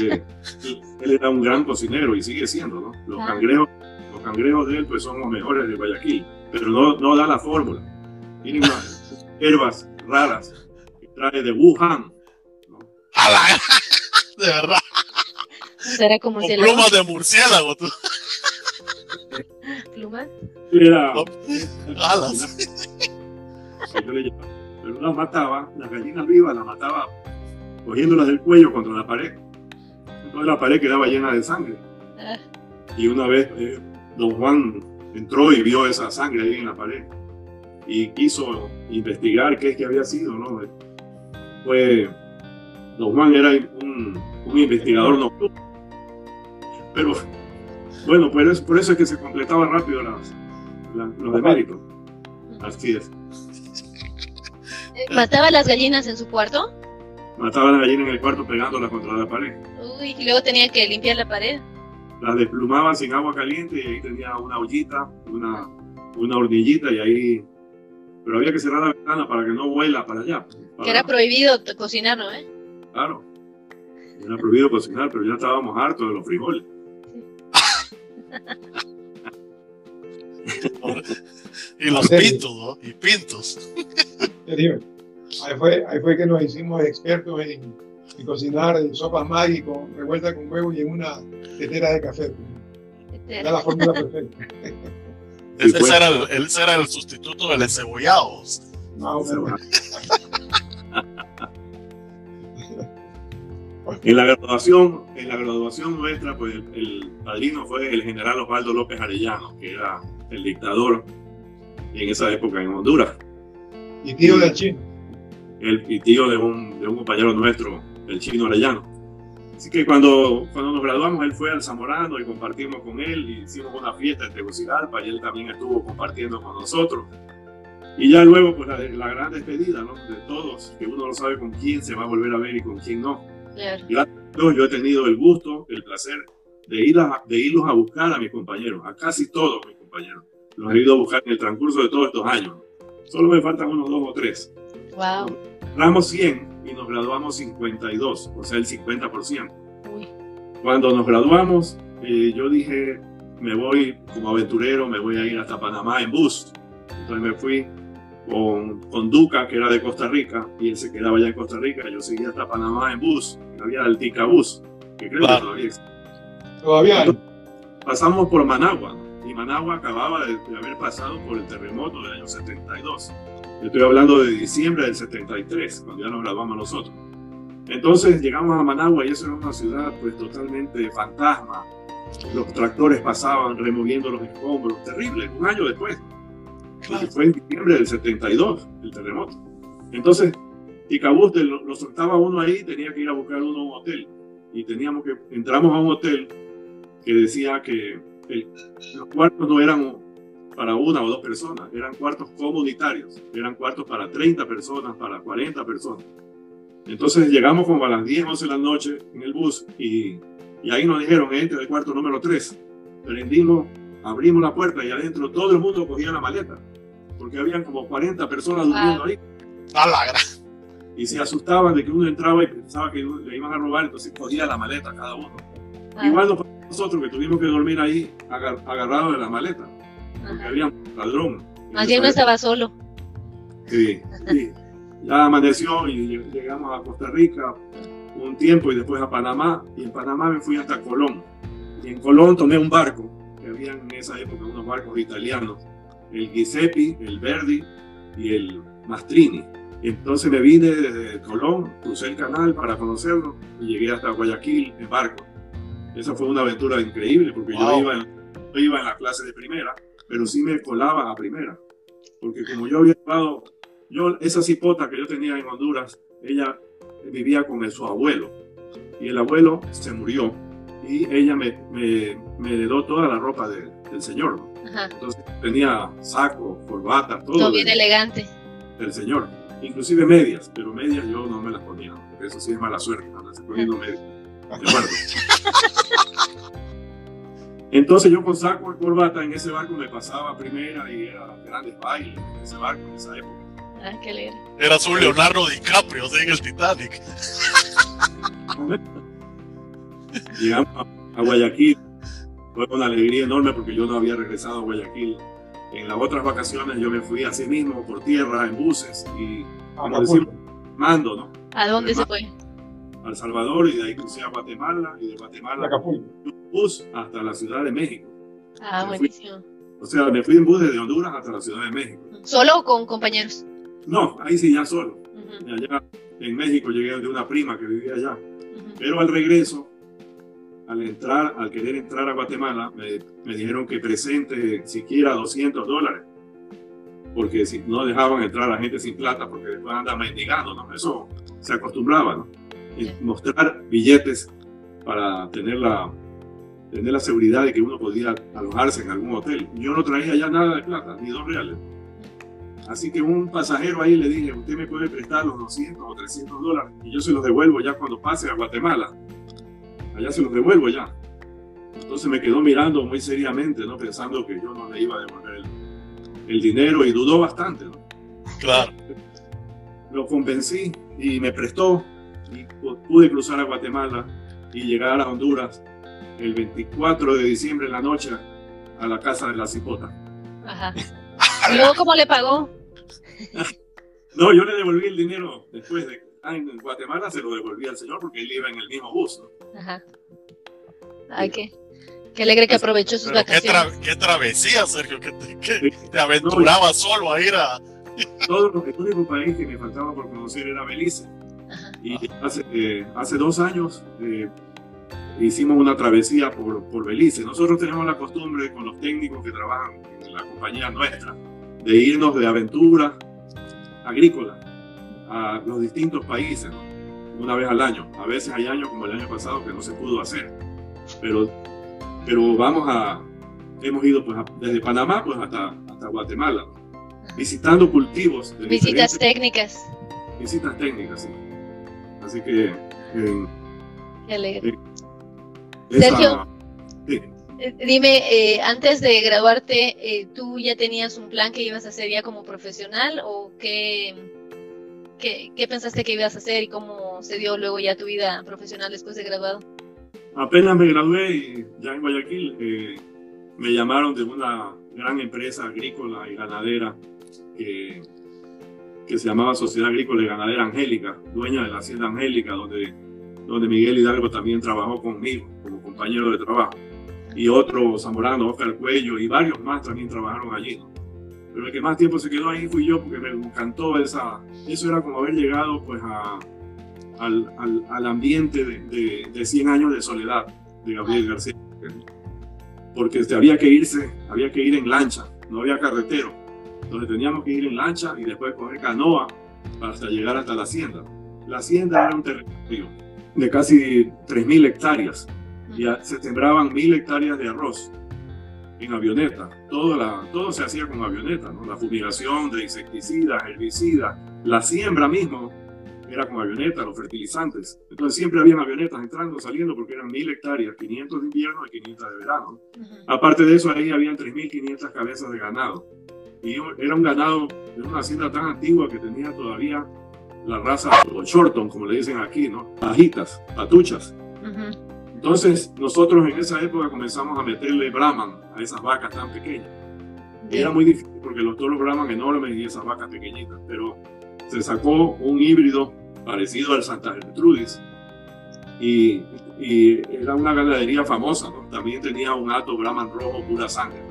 Speaker 4: él, era un gran cocinero y sigue siendo, ¿no? Los
Speaker 2: Ah.
Speaker 4: cangrejos, los cangrejos de él pues son los mejores de Guayaquil, pero no, no da la fórmula. Tiene unas hierbas raras que trae de Wuhan. ¿no?
Speaker 1: ¡A la- *laughs* De verdad,
Speaker 2: Será como
Speaker 1: con
Speaker 2: si
Speaker 1: plumas de murciélago. tú.
Speaker 2: ¿Plumas?
Speaker 4: Era,
Speaker 1: alas.
Speaker 4: Que yo le llevaba. Pero las mataba, las gallinas vivas las mataba cogiéndolas del cuello contra la pared. Entonces la pared quedaba llena de sangre.
Speaker 2: Ah,
Speaker 4: Y una vez eh, don Juan entró y vio esa sangre ahí en la pared y quiso investigar qué es que había sido, ¿no? Fue, don Juan era un, un investigador nocturno. Pero bueno, por eso, por eso es que se completaban rápido las, las- los deméritos. Así es.
Speaker 2: ¿Mataba las gallinas en su cuarto?
Speaker 4: Mataba a la gallina en el cuarto pegándola contra la pared.
Speaker 2: Uy, y luego tenía que limpiar la pared.
Speaker 4: Las desplumaba sin agua caliente y ahí tenía una ollita, una, una hornillita y ahí... Pero había que cerrar la ventana para que no vuela para allá. para-
Speaker 2: Que era prohibido cocinar, ¿no? ¿Eh?
Speaker 4: Claro. Era prohibido cocinar, pero ya estábamos hartos de los frijoles. *laughs*
Speaker 1: Y los pintos, ¿no? Y pintos.
Speaker 3: Ahí fue, ahí fue que nos hicimos expertos en, en cocinar sopas Maggi con revuelta con huevo y en una tetera de café. Era la fórmula perfecta. *laughs*
Speaker 1: Ese,
Speaker 4: pues.
Speaker 1: era el, ese era el sustituto del encebollado.
Speaker 3: Más o menos. *laughs*
Speaker 4: En la graduación, en la graduación nuestra, pues el, el padrino fue el general Osvaldo López Arellano, que era el dictador en esa época en Honduras.
Speaker 3: Y tío del chino.
Speaker 4: El y tío de un, de un compañero nuestro, el chino Arellano. Así que cuando, cuando nos graduamos, él fue al Zamorano y compartimos con él, y hicimos una fiesta en Tegucigalpa y él también estuvo compartiendo con nosotros. Y ya luego, pues la, la gran despedida, ¿no? De todos, que uno no sabe con quién se va a volver a ver y con quién no.
Speaker 2: Claro.
Speaker 4: Yo, yo he tenido el gusto, el placer de, ir a, de irlos a buscar a mis compañeros, a casi todos mis compañeros. Los he ido a buscar en el transcurso de todos estos años. Solo me faltan unos dos o tres.
Speaker 2: Wow.
Speaker 4: Entramos 100 y nos graduamos 52, o sea, el 50%.
Speaker 2: Uy.
Speaker 4: Cuando nos graduamos, eh, yo dije, me voy como aventurero, me voy a ir hasta Panamá en bus. Entonces me fui con, con Duca, que era de Costa Rica, y él se quedaba allá en Costa Rica. Yo seguía hasta Panamá en bus. Había el Tica Bus, que creo
Speaker 1: Claro.
Speaker 4: que todavía existe.
Speaker 3: Todavía hay.
Speaker 4: Pasamos por Managua, y Managua acababa de, de haber pasado por el terremoto del año 72. Estoy hablando de diciembre del 73, cuando ya nos graduamos nosotros. Entonces llegamos a Managua y eso era una ciudad pues totalmente fantasma. Los tractores pasaban removiendo los escombros, terrible, un año después. Porque fue en diciembre del 72 el terremoto. Entonces, lo, lo soltaba uno ahí, tenía que ir a buscar uno a un hotel. Y teníamos que, entramos a un hotel que decía que el- los cuartos no eran para una o dos personas, eran cuartos comunitarios, eran cuartos para 30 personas, para 40 personas. Entonces llegamos como a las 10, 11 de la noche en el bus y, y ahí nos dijeron, entre el cuarto número 3. Prendimos, abrimos la puerta y adentro todo el mundo cogía la maleta, porque habían como 40 personas durmiendo ahí
Speaker 1: A la gran.
Speaker 4: y se asustaban de que uno entraba y pensaba que le iban a robar, entonces cogía la maleta cada uno.
Speaker 2: Ah,
Speaker 4: Igual nos nosotros que tuvimos que dormir ahí agar- agarrados de la maleta, porque había un ladrón.
Speaker 2: Más bien no estaba solo.
Speaker 4: Sí, sí. Ya amaneció y llegamos a Costa Rica un tiempo y después a Panamá. Y en Panamá me fui hasta Colón. Y en Colón tomé un barco, que había en esa época unos barcos italianos, el Giuseppe, el Verdi y el Mastrini. Entonces me vine desde Colón, crucé el canal para conocerlo y llegué hasta Guayaquil en barco. Esa fue una aventura increíble porque yo
Speaker 1: Wow.
Speaker 4: iba en, yo iba en la clase de primera, pero sí me colaba a primera. Porque como yo había llevado yo, esa cipota que yo tenía en Honduras, ella vivía con su abuelo y el abuelo se murió y ella me, me, me heredó toda la ropa del señor. Entonces tenía saco, corbata, todo.
Speaker 2: Todo bien elegante.
Speaker 4: Del señor, inclusive medias, pero medias yo no me las ponía, porque eso sí es mala suerte, andarse poniendo medias. ¿De acuerdo? *laughs* Entonces yo con saco y corbata en ese barco me pasaba primera y era grandes bailes en ese barco en esa época.
Speaker 2: Ah, qué alegre.
Speaker 1: Eras un Leonardo DiCaprio en el Titanic. *laughs*
Speaker 4: Llegamos a Guayaquil, fue una alegría enorme porque yo no había regresado a Guayaquil. En las otras vacaciones yo me fui así mismo por tierra, en buses y, como decimos, mando, ¿no?
Speaker 2: ¿A dónde se fue?
Speaker 4: A Salvador y de ahí crucé a Guatemala y de Guatemala un bus hasta la Ciudad de México.
Speaker 2: Ah, buenísimo.
Speaker 4: o sea, me fui en bus desde Honduras hasta la Ciudad de México.
Speaker 2: ¿Solo o con compañeros?
Speaker 4: No, ahí sí ya solo. Allá en México llegué de una prima que vivía allá. Pero al regreso al entrar, al querer entrar a Guatemala, me, me, dijeron que presente siquiera 200 dólares, porque si no dejaban entrar a la gente sin plata, porque después andan mendigando, ¿no? Eso se acostumbraba, ¿no? Mostrar billetes para tener la, tener la seguridad de que uno podía alojarse en algún hotel. Yo no traía ya nada de plata, ni dos reales. Así que un pasajero ahí le dije, usted me puede prestar los 200 o 300 dólares y yo se los devuelvo ya cuando pase a Guatemala allá se los devuelvo ya. Entonces me quedó mirando muy seriamente, ¿no? Pensando que yo no le iba a devolver el, dinero y dudó bastante, ¿no?
Speaker 1: Claro.
Speaker 4: Lo convencí y me prestó y pude cruzar a Guatemala y llegar a Honduras el 24 de diciembre en la noche a la casa de la cipota.
Speaker 2: Ajá. ¿Y luego cómo le pagó? *laughs*
Speaker 4: no, yo le devolví el dinero después de en Guatemala se lo devolví al señor porque él iba en el mismo bus. ¿no? Ajá.
Speaker 2: Ay, qué, qué alegre que aprovechó sus vacaciones.
Speaker 1: Qué, travesía, Sergio, que te, aventuraba solo a ir a...
Speaker 4: Todo, el único país que me faltaba por conocer era Belice. Y hace, eh, hace dos años eh, hicimos una travesía por, por Belice. Nosotros tenemos la costumbre con los técnicos que trabajan en la compañía nuestra de irnos de aventura agrícola a los distintos países, una vez al año. A veces hay años como el año pasado que no se pudo hacer, pero, pero vamos a, hemos ido pues, desde Panamá pues, hasta, hasta Guatemala, visitando cultivos.
Speaker 2: visitas técnicas.
Speaker 4: Visitas técnicas, sí. Así que... Eh,
Speaker 2: eh, Sergio, eh, dime, eh, antes de graduarte, ¿tú ya tenías un plan que ibas a hacer ya como profesional o qué, ¿Qué, pensaste que ibas a hacer y cómo se dio luego ya tu vida profesional después de graduado?
Speaker 4: Apenas me gradué y ya en Guayaquil eh, me llamaron de una gran empresa agrícola y ganadera que, que se llamaba Sociedad Agrícola y Ganadera Angélica, dueña de la Hacienda Angélica, donde, donde Miguel Hidalgo también trabajó conmigo como compañero de trabajo. Y otro zamorano, Oscar Cuello, y varios más también trabajaron allí. ¿no? pero el que más tiempo se quedó ahí fui yo porque me encantó esa, eso era como haber llegado pues a, al, al, al, ambiente de, de, 100 años de soledad de Gabriel García. Porque este, había que irse, había que ir en lancha, no había carretero. Entonces teníamos que ir en lancha y después coger canoa hasta llegar hasta la hacienda. La hacienda era un territorio de casi 3.000 hectáreas y se sembraban 1.000 hectáreas de arroz en avioneta. Todo, la, todo se hacía con avioneta, ¿no? La fumigación de insecticidas, herbicidas, la siembra mismo era con avioneta, los fertilizantes. Entonces siempre habían avionetas entrando, saliendo, porque eran mil hectáreas, 500 de invierno y 500 de verano. Aparte de eso, ahí habían 3.500 cabezas de ganado. Y era un ganado de una hacienda tan antigua que tenía todavía la raza, o shorton, como le dicen aquí, ¿no? Bajitas, patuchas. Entonces, nosotros en esa época comenzamos a meterle Brahman a esas vacas tan pequeñas. era muy difícil porque los toros Brahman enormes y esas vacas pequeñitas, pero se sacó un híbrido parecido al Santa Gertrudis y, y era una ganadería famosa, ¿no? También tenía un hato Brahman rojo pura sangre,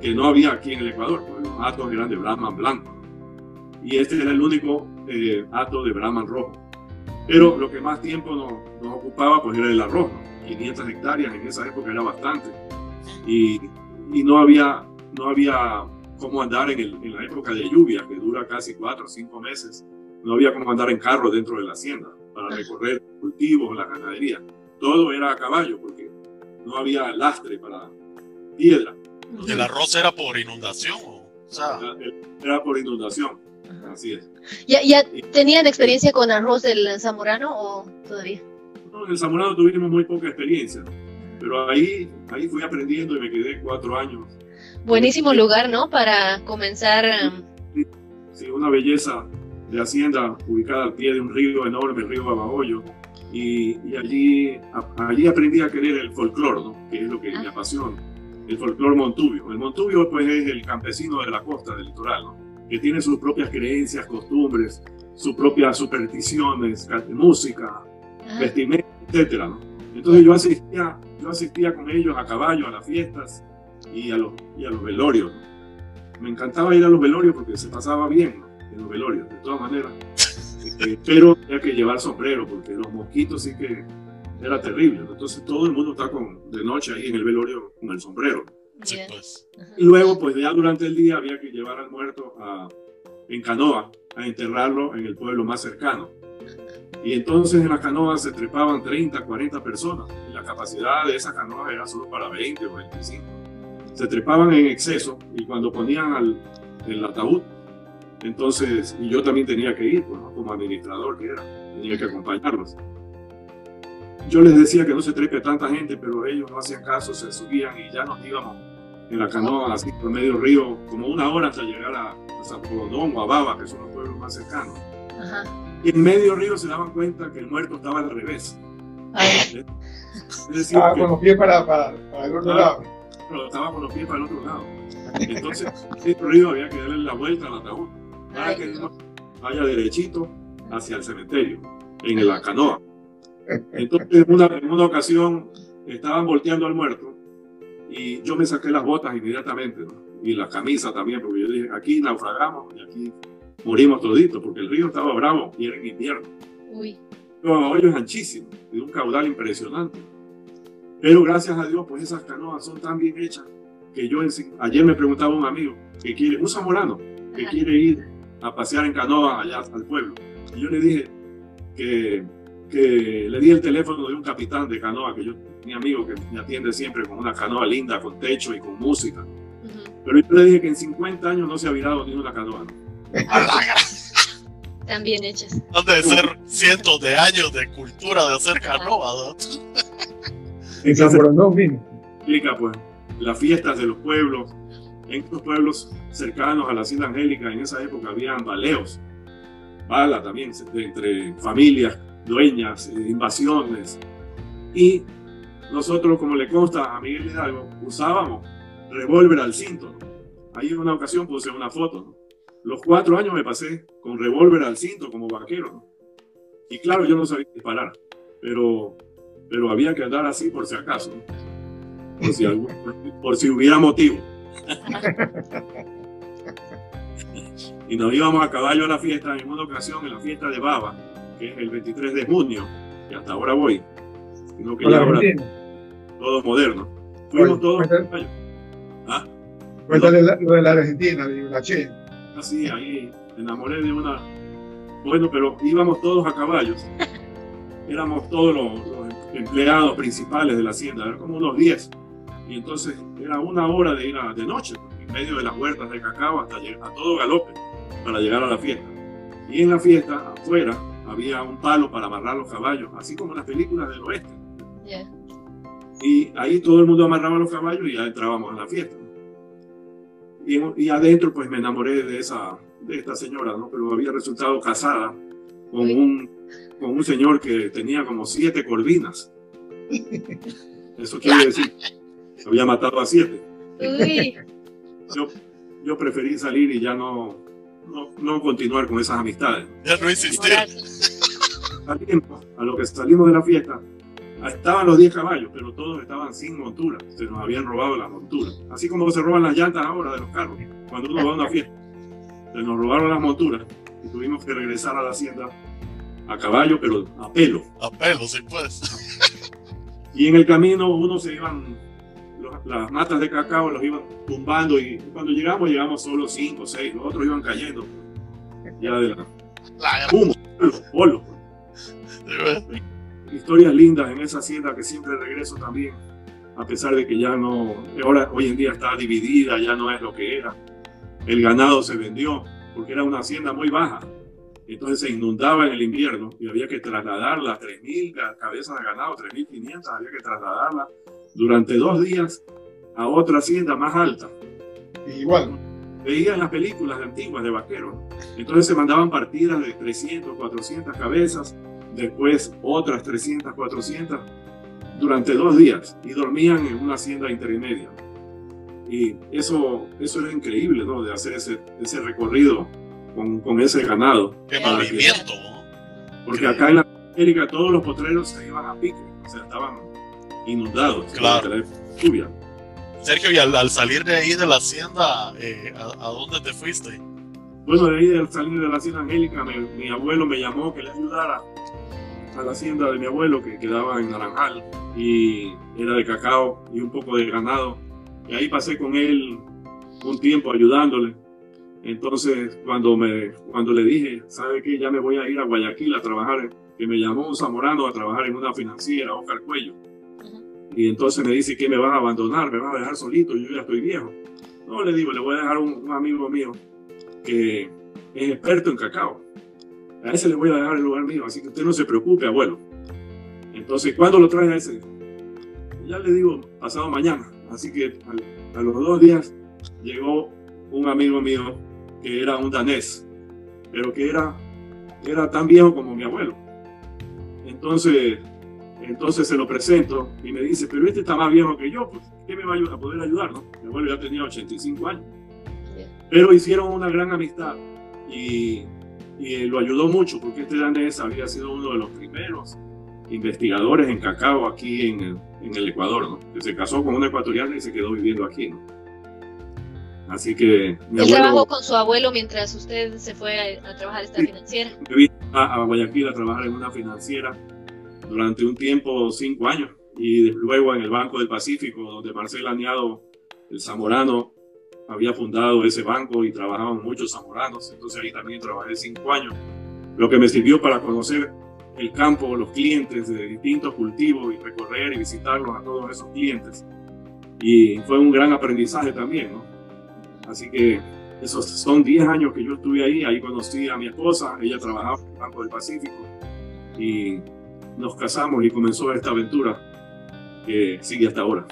Speaker 4: que no había aquí en el Ecuador, porque los hatos eran de Brahman blanco. Y este era el único eh, hato de Brahman rojo. Pero lo que más tiempo nos, nos ocupaba pues era el arroz, 500 hectáreas en esa época era bastante. Y, y no, había, no había cómo andar en, el, en, la época de lluvia, que dura casi cuatro o cinco meses. No había cómo andar en carro dentro de la hacienda para recorrer cultivos, la ganadería. Todo era a caballo porque no había lastre para piedra.
Speaker 1: ¿El arroz era por inundación? O sea...
Speaker 4: Era por inundación, así es.
Speaker 2: ¿Ya, ¿Ya tenían experiencia con arroz del zamorano o todavía?
Speaker 4: No, en el zamorano tuvimos muy poca experiencia, pero ahí, ahí fui aprendiendo y me quedé cuatro años
Speaker 2: Buenísimo lugar, ¿no? Para comenzar.
Speaker 4: Sí, una belleza de hacienda ubicada al pie de un río enorme, el río Babahoyo. Y, y allí, allí aprendí a querer el folclore, ¿no? que es lo que me apasiona, el folclore montubio. El montubio pues es el campesino de la costa, del litoral, ¿no? que tiene sus propias creencias, costumbres, sus propias supersticiones, música, vestimenta, etc. ¿no? Entonces yo asistía, yo asistía con ellos a caballo a las fiestas y a los, y a los velorios. Me encantaba ir a los velorios porque se pasaba bien en los velorios, de todas maneras. *laughs* Este, pero había que llevar sombrero porque los mosquitos sí que era terrible. Entonces todo el mundo está con, de noche ahí en el velorio con el sombrero.
Speaker 1: pues.
Speaker 4: Y luego, pues ya durante el día había que llevar al muerto a, en canoa a enterrarlo en el pueblo más cercano. Y entonces en la canoa se trepaban 30, 40 personas. Y la capacidad de esa canoa era solo para 20 o 25 se trepaban en exceso y cuando ponían al, el ataúd, entonces, y yo también tenía que ir, pues, como administrador que era, tenía que acompañarlos. Yo les decía que no se trepe tanta gente, pero ellos no hacían caso, se subían y ya nos íbamos en la canoa así por medio río, como una hora hasta llegar a, San Polondón o a Baba, que son los pueblos más cercanos. Y en medio río se daban cuenta que el muerto estaba al revés.
Speaker 3: Es decir, ah, con los pies para, para, para el otro ah, lado
Speaker 4: pero estaba con los pies para el otro lado. Entonces, el río había que darle la vuelta al ataúd para que vaya derechito hacia el cementerio, en la canoa. Entonces, en una, en una ocasión, estaban volteando al muerto y yo me saqué las botas inmediatamente ¿no? y la camisa también, porque yo dije, aquí naufragamos y aquí morimos toditos, porque el río estaba bravo y era en invierno. Uy. Los es anchísimo, de un caudal impresionante. Pero gracias a Dios, pues esas canoas son tan bien hechas que yo ayer me preguntaba un amigo que quiere, un zamorano, que quiere ir a pasear en canoa allá al pueblo. Y yo le dije que, que le di el teléfono de un capitán de canoa, que yo, mi amigo que me atiende siempre con una canoa linda, con techo y con música. Pero yo le dije que en 50 años no se ha virado ni una canoa.
Speaker 2: Están bien hechas.
Speaker 1: Han de ser cientos de años de cultura de hacer canoa. *laughs*
Speaker 4: Explica pues las fiestas de los pueblos. En estos pueblos cercanos a la hacienda angélica, en esa época habían baleos, bala también, entre familias, dueñas, eh, invasiones. Y nosotros, como le consta a Miguel Hidalgo, usábamos revólver al cinto. Ahí en una ocasión puse una foto. Los cuatro años me pasé con revólver al cinto como vaquero. Y claro, yo no sabía disparar, pero pero había que andar así por si acaso, por si, por si hubiera motivo. *laughs* y nos íbamos a caballo a la fiesta en una ocasión, en la fiesta de Baba, que es el 23 de junio, y hasta ahora voy, sino que ya ahora todo moderno. Fuimos todos caballo.
Speaker 3: ¿Ah? Cuéntale lo de la Argentina, de la Che.
Speaker 4: Así, ahí me enamoré de una. Bueno, pero íbamos todos a caballos. Éramos todos los empleados principales de la hacienda, eran como unos 10. Y entonces era una hora de ir a, de noche, en medio de las huertas de cacao hasta a todo galope para llegar a la fiesta. Y en la fiesta, afuera, había un palo para amarrar los caballos, así como en las películas del oeste. Y ahí todo el mundo amarraba los caballos y ya entrábamos a la fiesta. Y, y, adentro pues me enamoré de, esa, de esta señora, ¿no? pero había resultado casada con un con un señor que tenía como siete corvinas. *laughs* Eso quiere decir había matado a siete. Yo, yo preferí salir y ya no, no, no continuar con esas amistades.
Speaker 1: Ya no insistir.
Speaker 4: a lo que salimos de la fiesta, estaban los 10 caballos, pero todos estaban sin montura. Se nos habían robado las monturas. Así como se roban las llantas ahora de los carros, cuando uno va a una fiesta. Se nos robaron las monturas y tuvimos que regresar a la hacienda a caballo, pero a pelo.
Speaker 1: A pelo, sí, pues.
Speaker 4: Y en el camino uno se iban, las matas de cacao los iban tumbando y cuando llegamos, llegamos solo cinco o seis, los otros iban cayendo. Ya de la, humo, polvo. Historias lindas en esa hacienda que siempre regreso también, a pesar de que ya no, ahora hoy en día está dividida, ya no es lo que era. El ganado se vendió porque era una hacienda muy baja. Entonces se inundaba en el invierno y había que trasladarla, 3.000 cabezas de ganado, 3.500, había que trasladarla durante dos días a otra hacienda más alta.
Speaker 3: Igual.
Speaker 4: Veían las películas antiguas de vaqueros. Entonces se mandaban partidas de 300, 400 cabezas, después otras 300, 400, durante dos días y dormían en una hacienda intermedia. Y eso, eso era increíble, ¿no? De hacer ese, ese recorrido con, con ese ganado.
Speaker 1: ¡Qué movimiento!
Speaker 4: porque acá en la América todos los potreros se iban a pique, o sea, estaban inundados.
Speaker 1: Claro.
Speaker 4: lluvia.
Speaker 1: Sergio, y al, salir de ahí de la hacienda, eh, ¿a, dónde te fuiste?
Speaker 4: Bueno, de ahí al salir de la hacienda angélica, mi, abuelo me llamó que le ayudara a la hacienda de mi abuelo que quedaba en Naranjal y era de cacao y un poco de ganado. Y ahí pasé con él un tiempo ayudándole. Entonces, cuando, me, cuando le dije, ¿sabe qué? Ya me voy a ir a Guayaquil a trabajar, que me llamó un zamorano a trabajar en una financiera, Oscar Cuello. Y entonces me dice que me vas a abandonar, me vas a dejar solito, yo ya estoy viejo. No, le digo, le voy a dejar un, un amigo mío que es experto en cacao. A ese le voy a dejar el lugar mío, así que usted no se preocupe, abuelo. Entonces, ¿cuándo lo trae a ese? Ya le digo, pasado mañana. Así que a, los dos días llegó un amigo mío que era un danés, pero que era, era tan viejo como mi abuelo. Entonces entonces se lo presento y me dice, pero este está más viejo que yo, pues, ¿qué me va a, poder ayudar? No? Mi abuelo ya tenía 85 años. Pero hicieron una gran amistad y, y lo ayudó mucho porque este danés había sido uno de los primeros investigadores en cacao aquí en el, en el Ecuador, ¿no? que se casó con una ecuatoriana y se quedó viviendo aquí. ¿no? Así que...
Speaker 2: Mi trabajó con su abuelo mientras usted se fue a, trabajar esta financiera?
Speaker 4: a, a Guayaquil a trabajar en una financiera durante un tiempo, cinco años, y luego en el Banco del Pacífico, donde Marcel Añado, el zamorano, había fundado ese banco y trabajaban muchos zamoranos, entonces ahí también trabajé cinco años, lo que me sirvió para conocer el campo, los clientes de distintos cultivos y recorrer y visitarlos a todos esos clientes. Y fue un gran aprendizaje también, ¿no? Así que esos son 10 años que yo estuve ahí, ahí conocí a mi esposa, ella trabajaba en el Banco del Pacífico. Y nos casamos y comenzó esta aventura que sigue hasta ahora.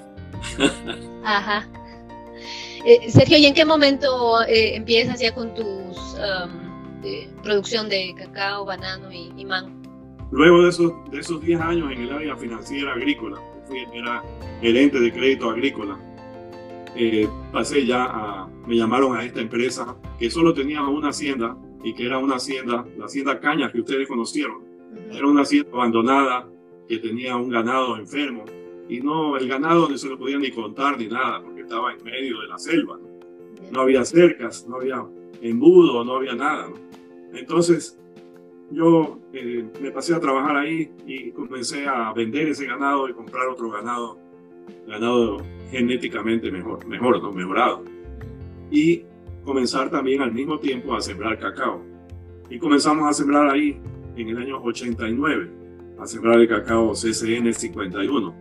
Speaker 2: Ajá. Eh, Sergio, ¿y en qué momento eh, empiezas ya con tu um, producción de cacao, banano y, y, mango?
Speaker 4: Luego de esos, de esos 10 años en el área financiera agrícola, fui, era gerente de crédito agrícola, eh, pasé ya a, me llamaron a esta empresa que solo tenía una hacienda y que era una hacienda, la hacienda Caña que ustedes conocieron era una hacienda abandonada que tenía un ganado enfermo y no, el ganado no se lo podía ni contar ni nada porque estaba en medio de la selva. No, había cercas, no había embudo, no había nada. Entonces yo eh, me pasé a trabajar ahí y comencé a vender ese ganado y comprar otro ganado, ganado genéticamente mejor, mejor, ¿no? mejorado. Y comenzar también al mismo tiempo a sembrar cacao. Y comenzamos a sembrar ahí en el año 89 a sembrar el cacao CCN 51,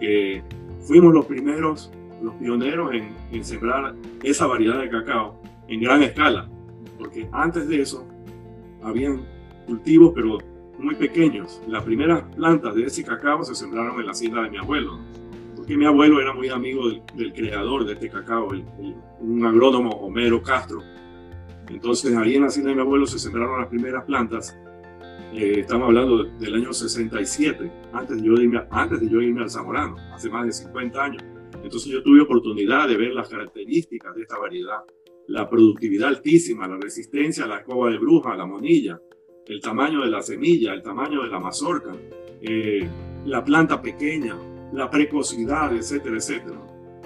Speaker 4: que fuimos los primeros, los pioneros en, en sembrar esa variedad de cacao en gran escala, porque antes de eso habían cultivos, pero muy pequeños. Las primeras plantas de ese cacao se sembraron en la hacienda de mi abuelo, porque mi abuelo era muy amigo del, creador de este cacao, un agrónomo Homero Castro. Entonces ahí en la hacienda de mi abuelo se sembraron las primeras plantas eh, estamos hablando del año 67, antes de, yo irme, antes de yo irme al Zamorano, hace más de 50 años. Entonces yo tuve oportunidad de ver las características de esta variedad, la productividad altísima, la resistencia a la escoba de bruja, a la monilla, el tamaño de la semilla, el tamaño de la mazorca, eh, la planta pequeña, la precocidad, etcétera, etcétera.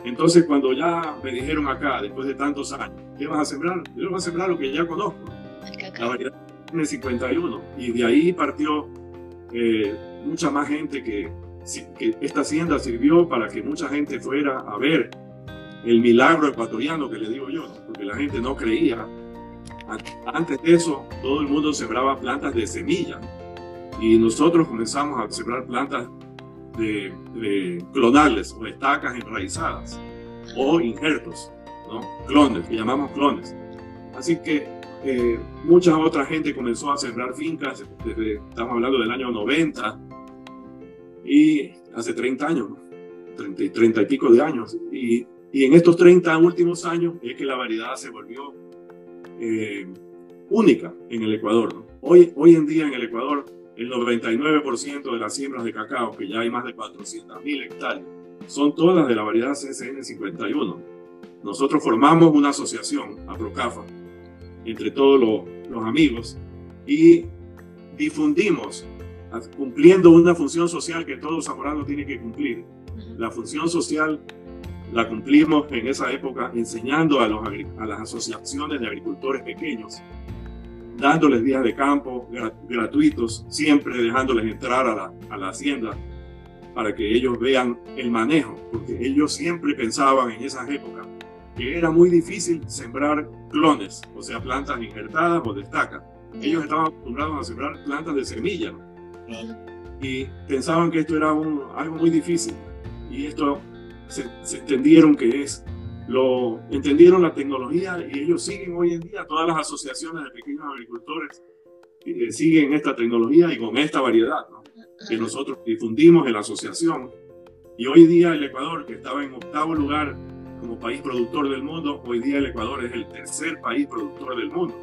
Speaker 4: Entonces cuando ya me dijeron acá, después de tantos años, ¿qué vas a sembrar? Yo voy a sembrar lo que ya conozco, la variedad en el 51 y de ahí partió eh, mucha más gente que, que esta hacienda sirvió para que mucha gente fuera a ver el milagro ecuatoriano que le digo yo, porque la gente no creía. Antes de eso, todo el mundo sembraba plantas de semilla y nosotros comenzamos a sembrar plantas de, de clonales o estacas enraizadas o injertos, ¿no? clones, que llamamos clones. Así que eh, mucha otra gente comenzó a sembrar fincas, desde, estamos hablando del año 90 y hace 30 años, 30, 30 y pico de años. Y, y, en estos 30 últimos años es que la variedad se volvió eh, única en el Ecuador. Hoy, hoy en día en el Ecuador el 99% de las siembras de cacao, que ya hay más de 400.000 hectáreas, son todas de la variedad CSN 51. Nosotros formamos una asociación, APROCAFA, entre todos los, los amigos y difundimos, cumpliendo una función social que todo zamorano tiene que cumplir. La función social la cumplimos en esa época enseñando a, los, a las asociaciones de agricultores pequeños, dándoles días de campo gratuitos, siempre dejándoles entrar a la, a la hacienda para que ellos vean el manejo, porque ellos siempre pensaban en esas épocas que era muy difícil sembrar clones, o sea, plantas injertadas o destacas. Ellos estaban acostumbrados a sembrar plantas de semilla y pensaban que esto era un, algo muy difícil y esto se, entendieron que es. Lo entendieron la tecnología y ellos siguen hoy en día todas las asociaciones de pequeños agricultores eh, siguen esta tecnología y con esta variedad que nosotros difundimos en la asociación. Y hoy día el Ecuador que estaba en octavo lugar como país productor del mundo, hoy día el Ecuador es el tercer país productor del mundo.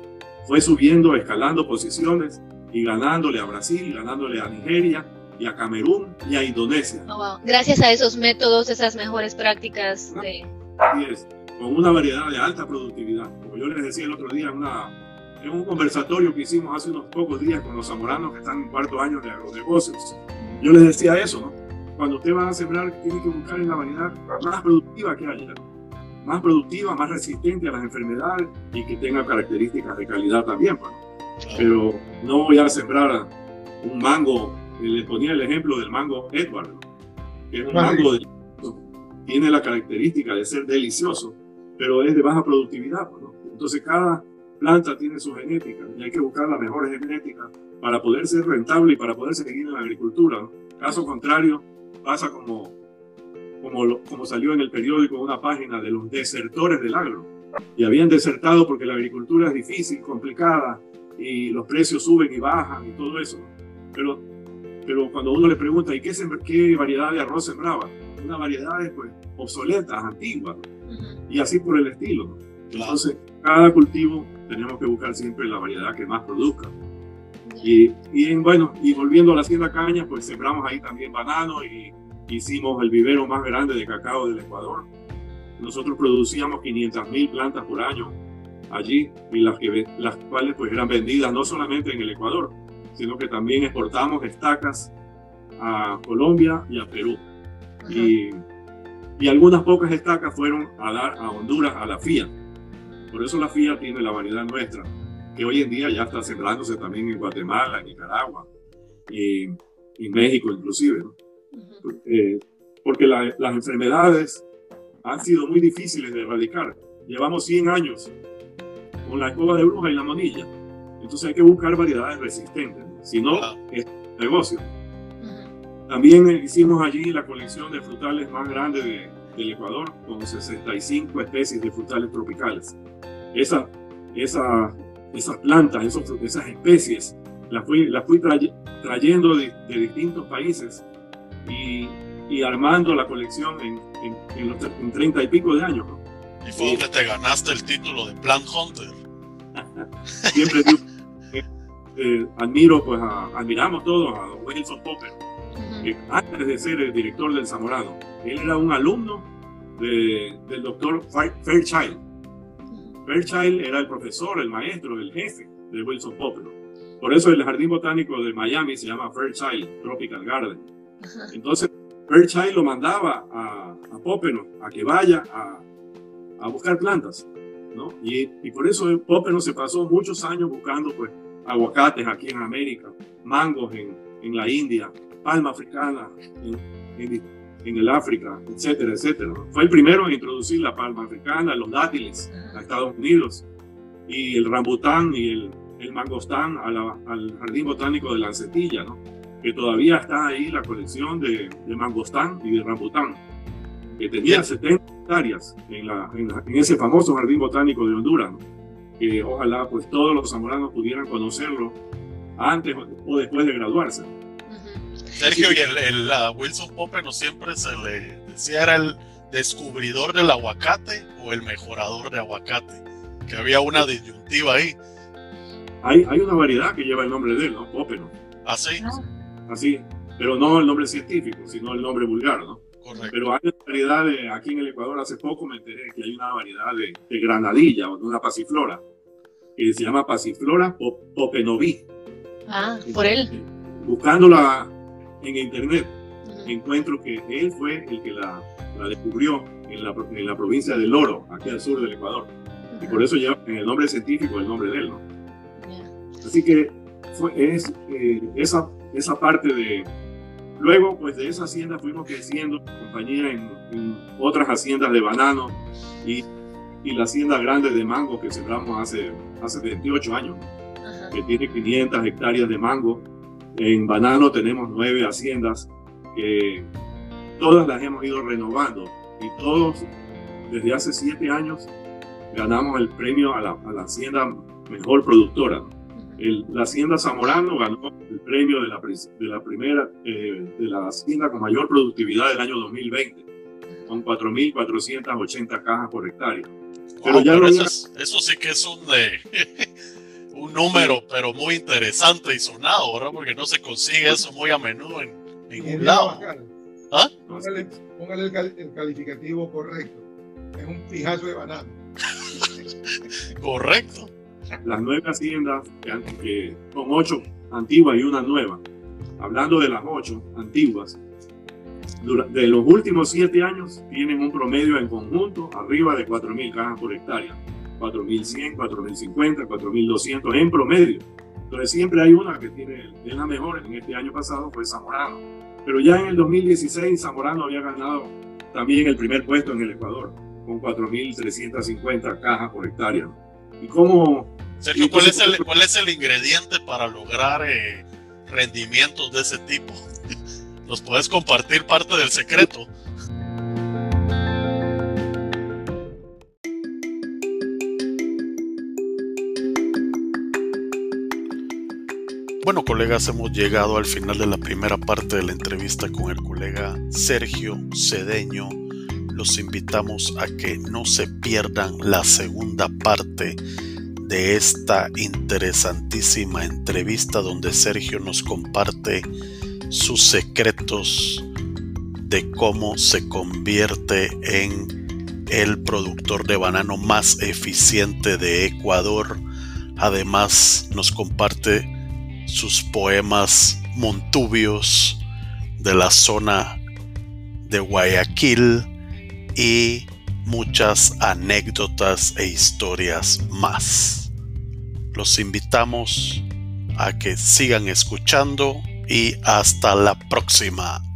Speaker 4: Fue subiendo, escalando posiciones y ganándole a Brasil, ganándole a Nigeria y a Camerún y a Indonesia.
Speaker 2: Oh, Gracias a esos métodos, esas mejores prácticas
Speaker 4: ah, de... Así es, con una variedad de alta productividad. Como yo les decía el otro día una, en un conversatorio que hicimos hace unos pocos días con los zamoranos que están en cuarto año de agronegocios, yo les decía eso, ¿no? Cuando usted va a sembrar, tiene que buscar en la variedad más productiva que haya más productiva, más resistente a las enfermedades y que tenga características de calidad también. Pues. Pero no voy a sembrar un mango, le ponía el ejemplo del mango Edward, que es un mango de, tiene la característica de ser delicioso, pero es de baja productividad. Pues, Entonces cada planta tiene su genética y hay que buscar la mejor genética para poder ser rentable y para poder seguir en la agricultura. Caso contrario, pasa como como, como salió en el periódico una página de los desertores del agro. Y habían desertado porque la agricultura es difícil, complicada, y los precios suben y bajan y todo eso. Pero, pero cuando uno le pregunta, ¿y qué, qué variedad de arroz sembraba? Una variedad pues, obsoletas, antiguas, y así por el estilo. Entonces, cada cultivo tenemos que buscar siempre la variedad que más produzca. Y, y bueno, y volviendo a la hacienda caña, pues sembramos ahí también banano y hicimos el vivero más grande de cacao del Ecuador. Nosotros producíamos 500.000 plantas por año allí y las, que, las cuales pues eran vendidas no solamente en el Ecuador, sino que también exportamos estacas a Colombia y a Perú. Y, y, algunas pocas estacas fueron a dar a Honduras a la FIA. Por eso la FIA tiene la variedad nuestra, que hoy en día ya está sembrándose también en Guatemala, Nicaragua y, y México inclusive. ¿no? Eh, porque las enfermedades han sido muy difíciles de erradicar. Llevamos 100 años con la escoba de bruja y la manilla. Entonces hay que buscar variedades resistentes, si no, es negocio. También hicimos allí la colección de frutales más grande del Ecuador, con 65 especies de frutales tropicales. Esa, esa, esas plantas, esos, esas especies, las fui, las fui trayendo de, de distintos países y, armando la colección en, en, en, 30 y pico de años.
Speaker 1: Y fue donde te ganaste el título de Plant Hunter. *laughs*
Speaker 4: Siempre eh, eh, admiro, pues admiramos todos a Wilson Popper, que antes de ser el director del Zamorano, él era un alumno de, del doctor Fairchild. Fairchild era el profesor, el maestro, el jefe de Wilson Popper. Por eso el jardín botánico de Miami se llama Fairchild Tropical Garden entonces, Fairchild lo mandaba a, a Pópeno a que vaya a, a buscar plantas, ¿no? Y, y, por eso Pópeno se pasó muchos años buscando, pues, aguacates aquí en América, mangos en, en la India, palma africana en, en, el África, etcétera, etcétera. Fue el primero en introducir la palma africana, los dátiles a Estados Unidos y el rambután y el, el mangostán al Jardín Botánico de Lancetilla, ¿no? Que todavía está ahí la colección de, de mangostán y de rambután, que tenía 70 hectáreas en, la, en, ese famoso Jardín Botánico de Honduras, que ojalá pues todos los zamoranos pudieran conocerlo antes o después de graduarse.
Speaker 1: Sergio, y el, el Wilson Pope no siempre se le decía era el descubridor del aguacate o el mejorador de aguacate, que había una disyuntiva ahí.
Speaker 4: Hay, hay una variedad que lleva el nombre de él, ¿no? Pope, ¿no?
Speaker 1: ¿Ah, sí?
Speaker 4: Así, pero no el nombre científico, sino el nombre vulgar, ¿no?
Speaker 1: Correcto.
Speaker 4: Pero hay una variedad de, aquí en el Ecuador hace poco me enteré que hay una variedad de, de granadilla o de una pasiflora que se llama pasiflora popenovi.
Speaker 2: Ah, por él.
Speaker 4: Buscándola en internet, encuentro que él fue el que la, la descubrió en la, en la, provincia del Oro, aquí al sur del Ecuador. Y por eso lleva en el nombre científico el nombre de él, ¿no? Así que fue, es eh, esa, esa parte de... Luego, pues de esa hacienda fuimos creciendo, compañía en, en otras haciendas de banano y, y, la hacienda grande de mango que sembramos hace, hace 28 años, Ajá. que tiene 500 hectáreas de mango en banano tenemos nueve haciendas que todas las hemos ido renovando y todos desde hace siete años ganamos el premio a la, a la hacienda mejor productora. El, la hacienda Zamorano ganó el premio de la, de la primera, eh, de la hacienda con mayor productividad del año 2020, con 4.480 cajas por hectárea.
Speaker 1: Pero, wow, ya pero eso, es, eso, sí que es un, eh, *laughs* un número, pero muy interesante y sonado, ¿verdad? Porque no se consigue eso muy a menudo en ningún lado.
Speaker 3: ¿Ah? Póngale, póngale el, cal, el, calificativo correcto. Es un fijazo de banano. *laughs*
Speaker 1: correcto.
Speaker 4: Las nueve haciendas, que, son ocho antiguas y una nueva. Hablando de las ocho antiguas, de los últimos siete años tienen un promedio en conjunto arriba de 4.000 cajas por hectárea. 4.100, 4.050, 4.200 en promedio. Entonces siempre hay una que tiene, es la mejor. En este año pasado fue Zamorano. Pero ya en el 2016 Zamorano había ganado también el primer puesto en el Ecuador, con 4.350 cajas por hectárea. ¿Y cómo?
Speaker 1: Sergio, ¿cuál es el, cuál es el ingrediente para lograr eh, rendimientos de ese tipo? *laughs* ¿Nos puedes compartir parte del secreto? Bueno, colegas, hemos llegado al final de la primera parte de la entrevista con el colega Sergio Cedeño. Los invitamos a que no se pierdan la segunda parte de esta interesantísima entrevista donde Sergio nos comparte sus secretos de cómo se convierte en el productor de banano más eficiente de Ecuador. Además, nos comparte sus poemas montubios de la zona de Guayaquil y muchas anécdotas e historias más. Los invitamos a que sigan escuchando y hasta la próxima.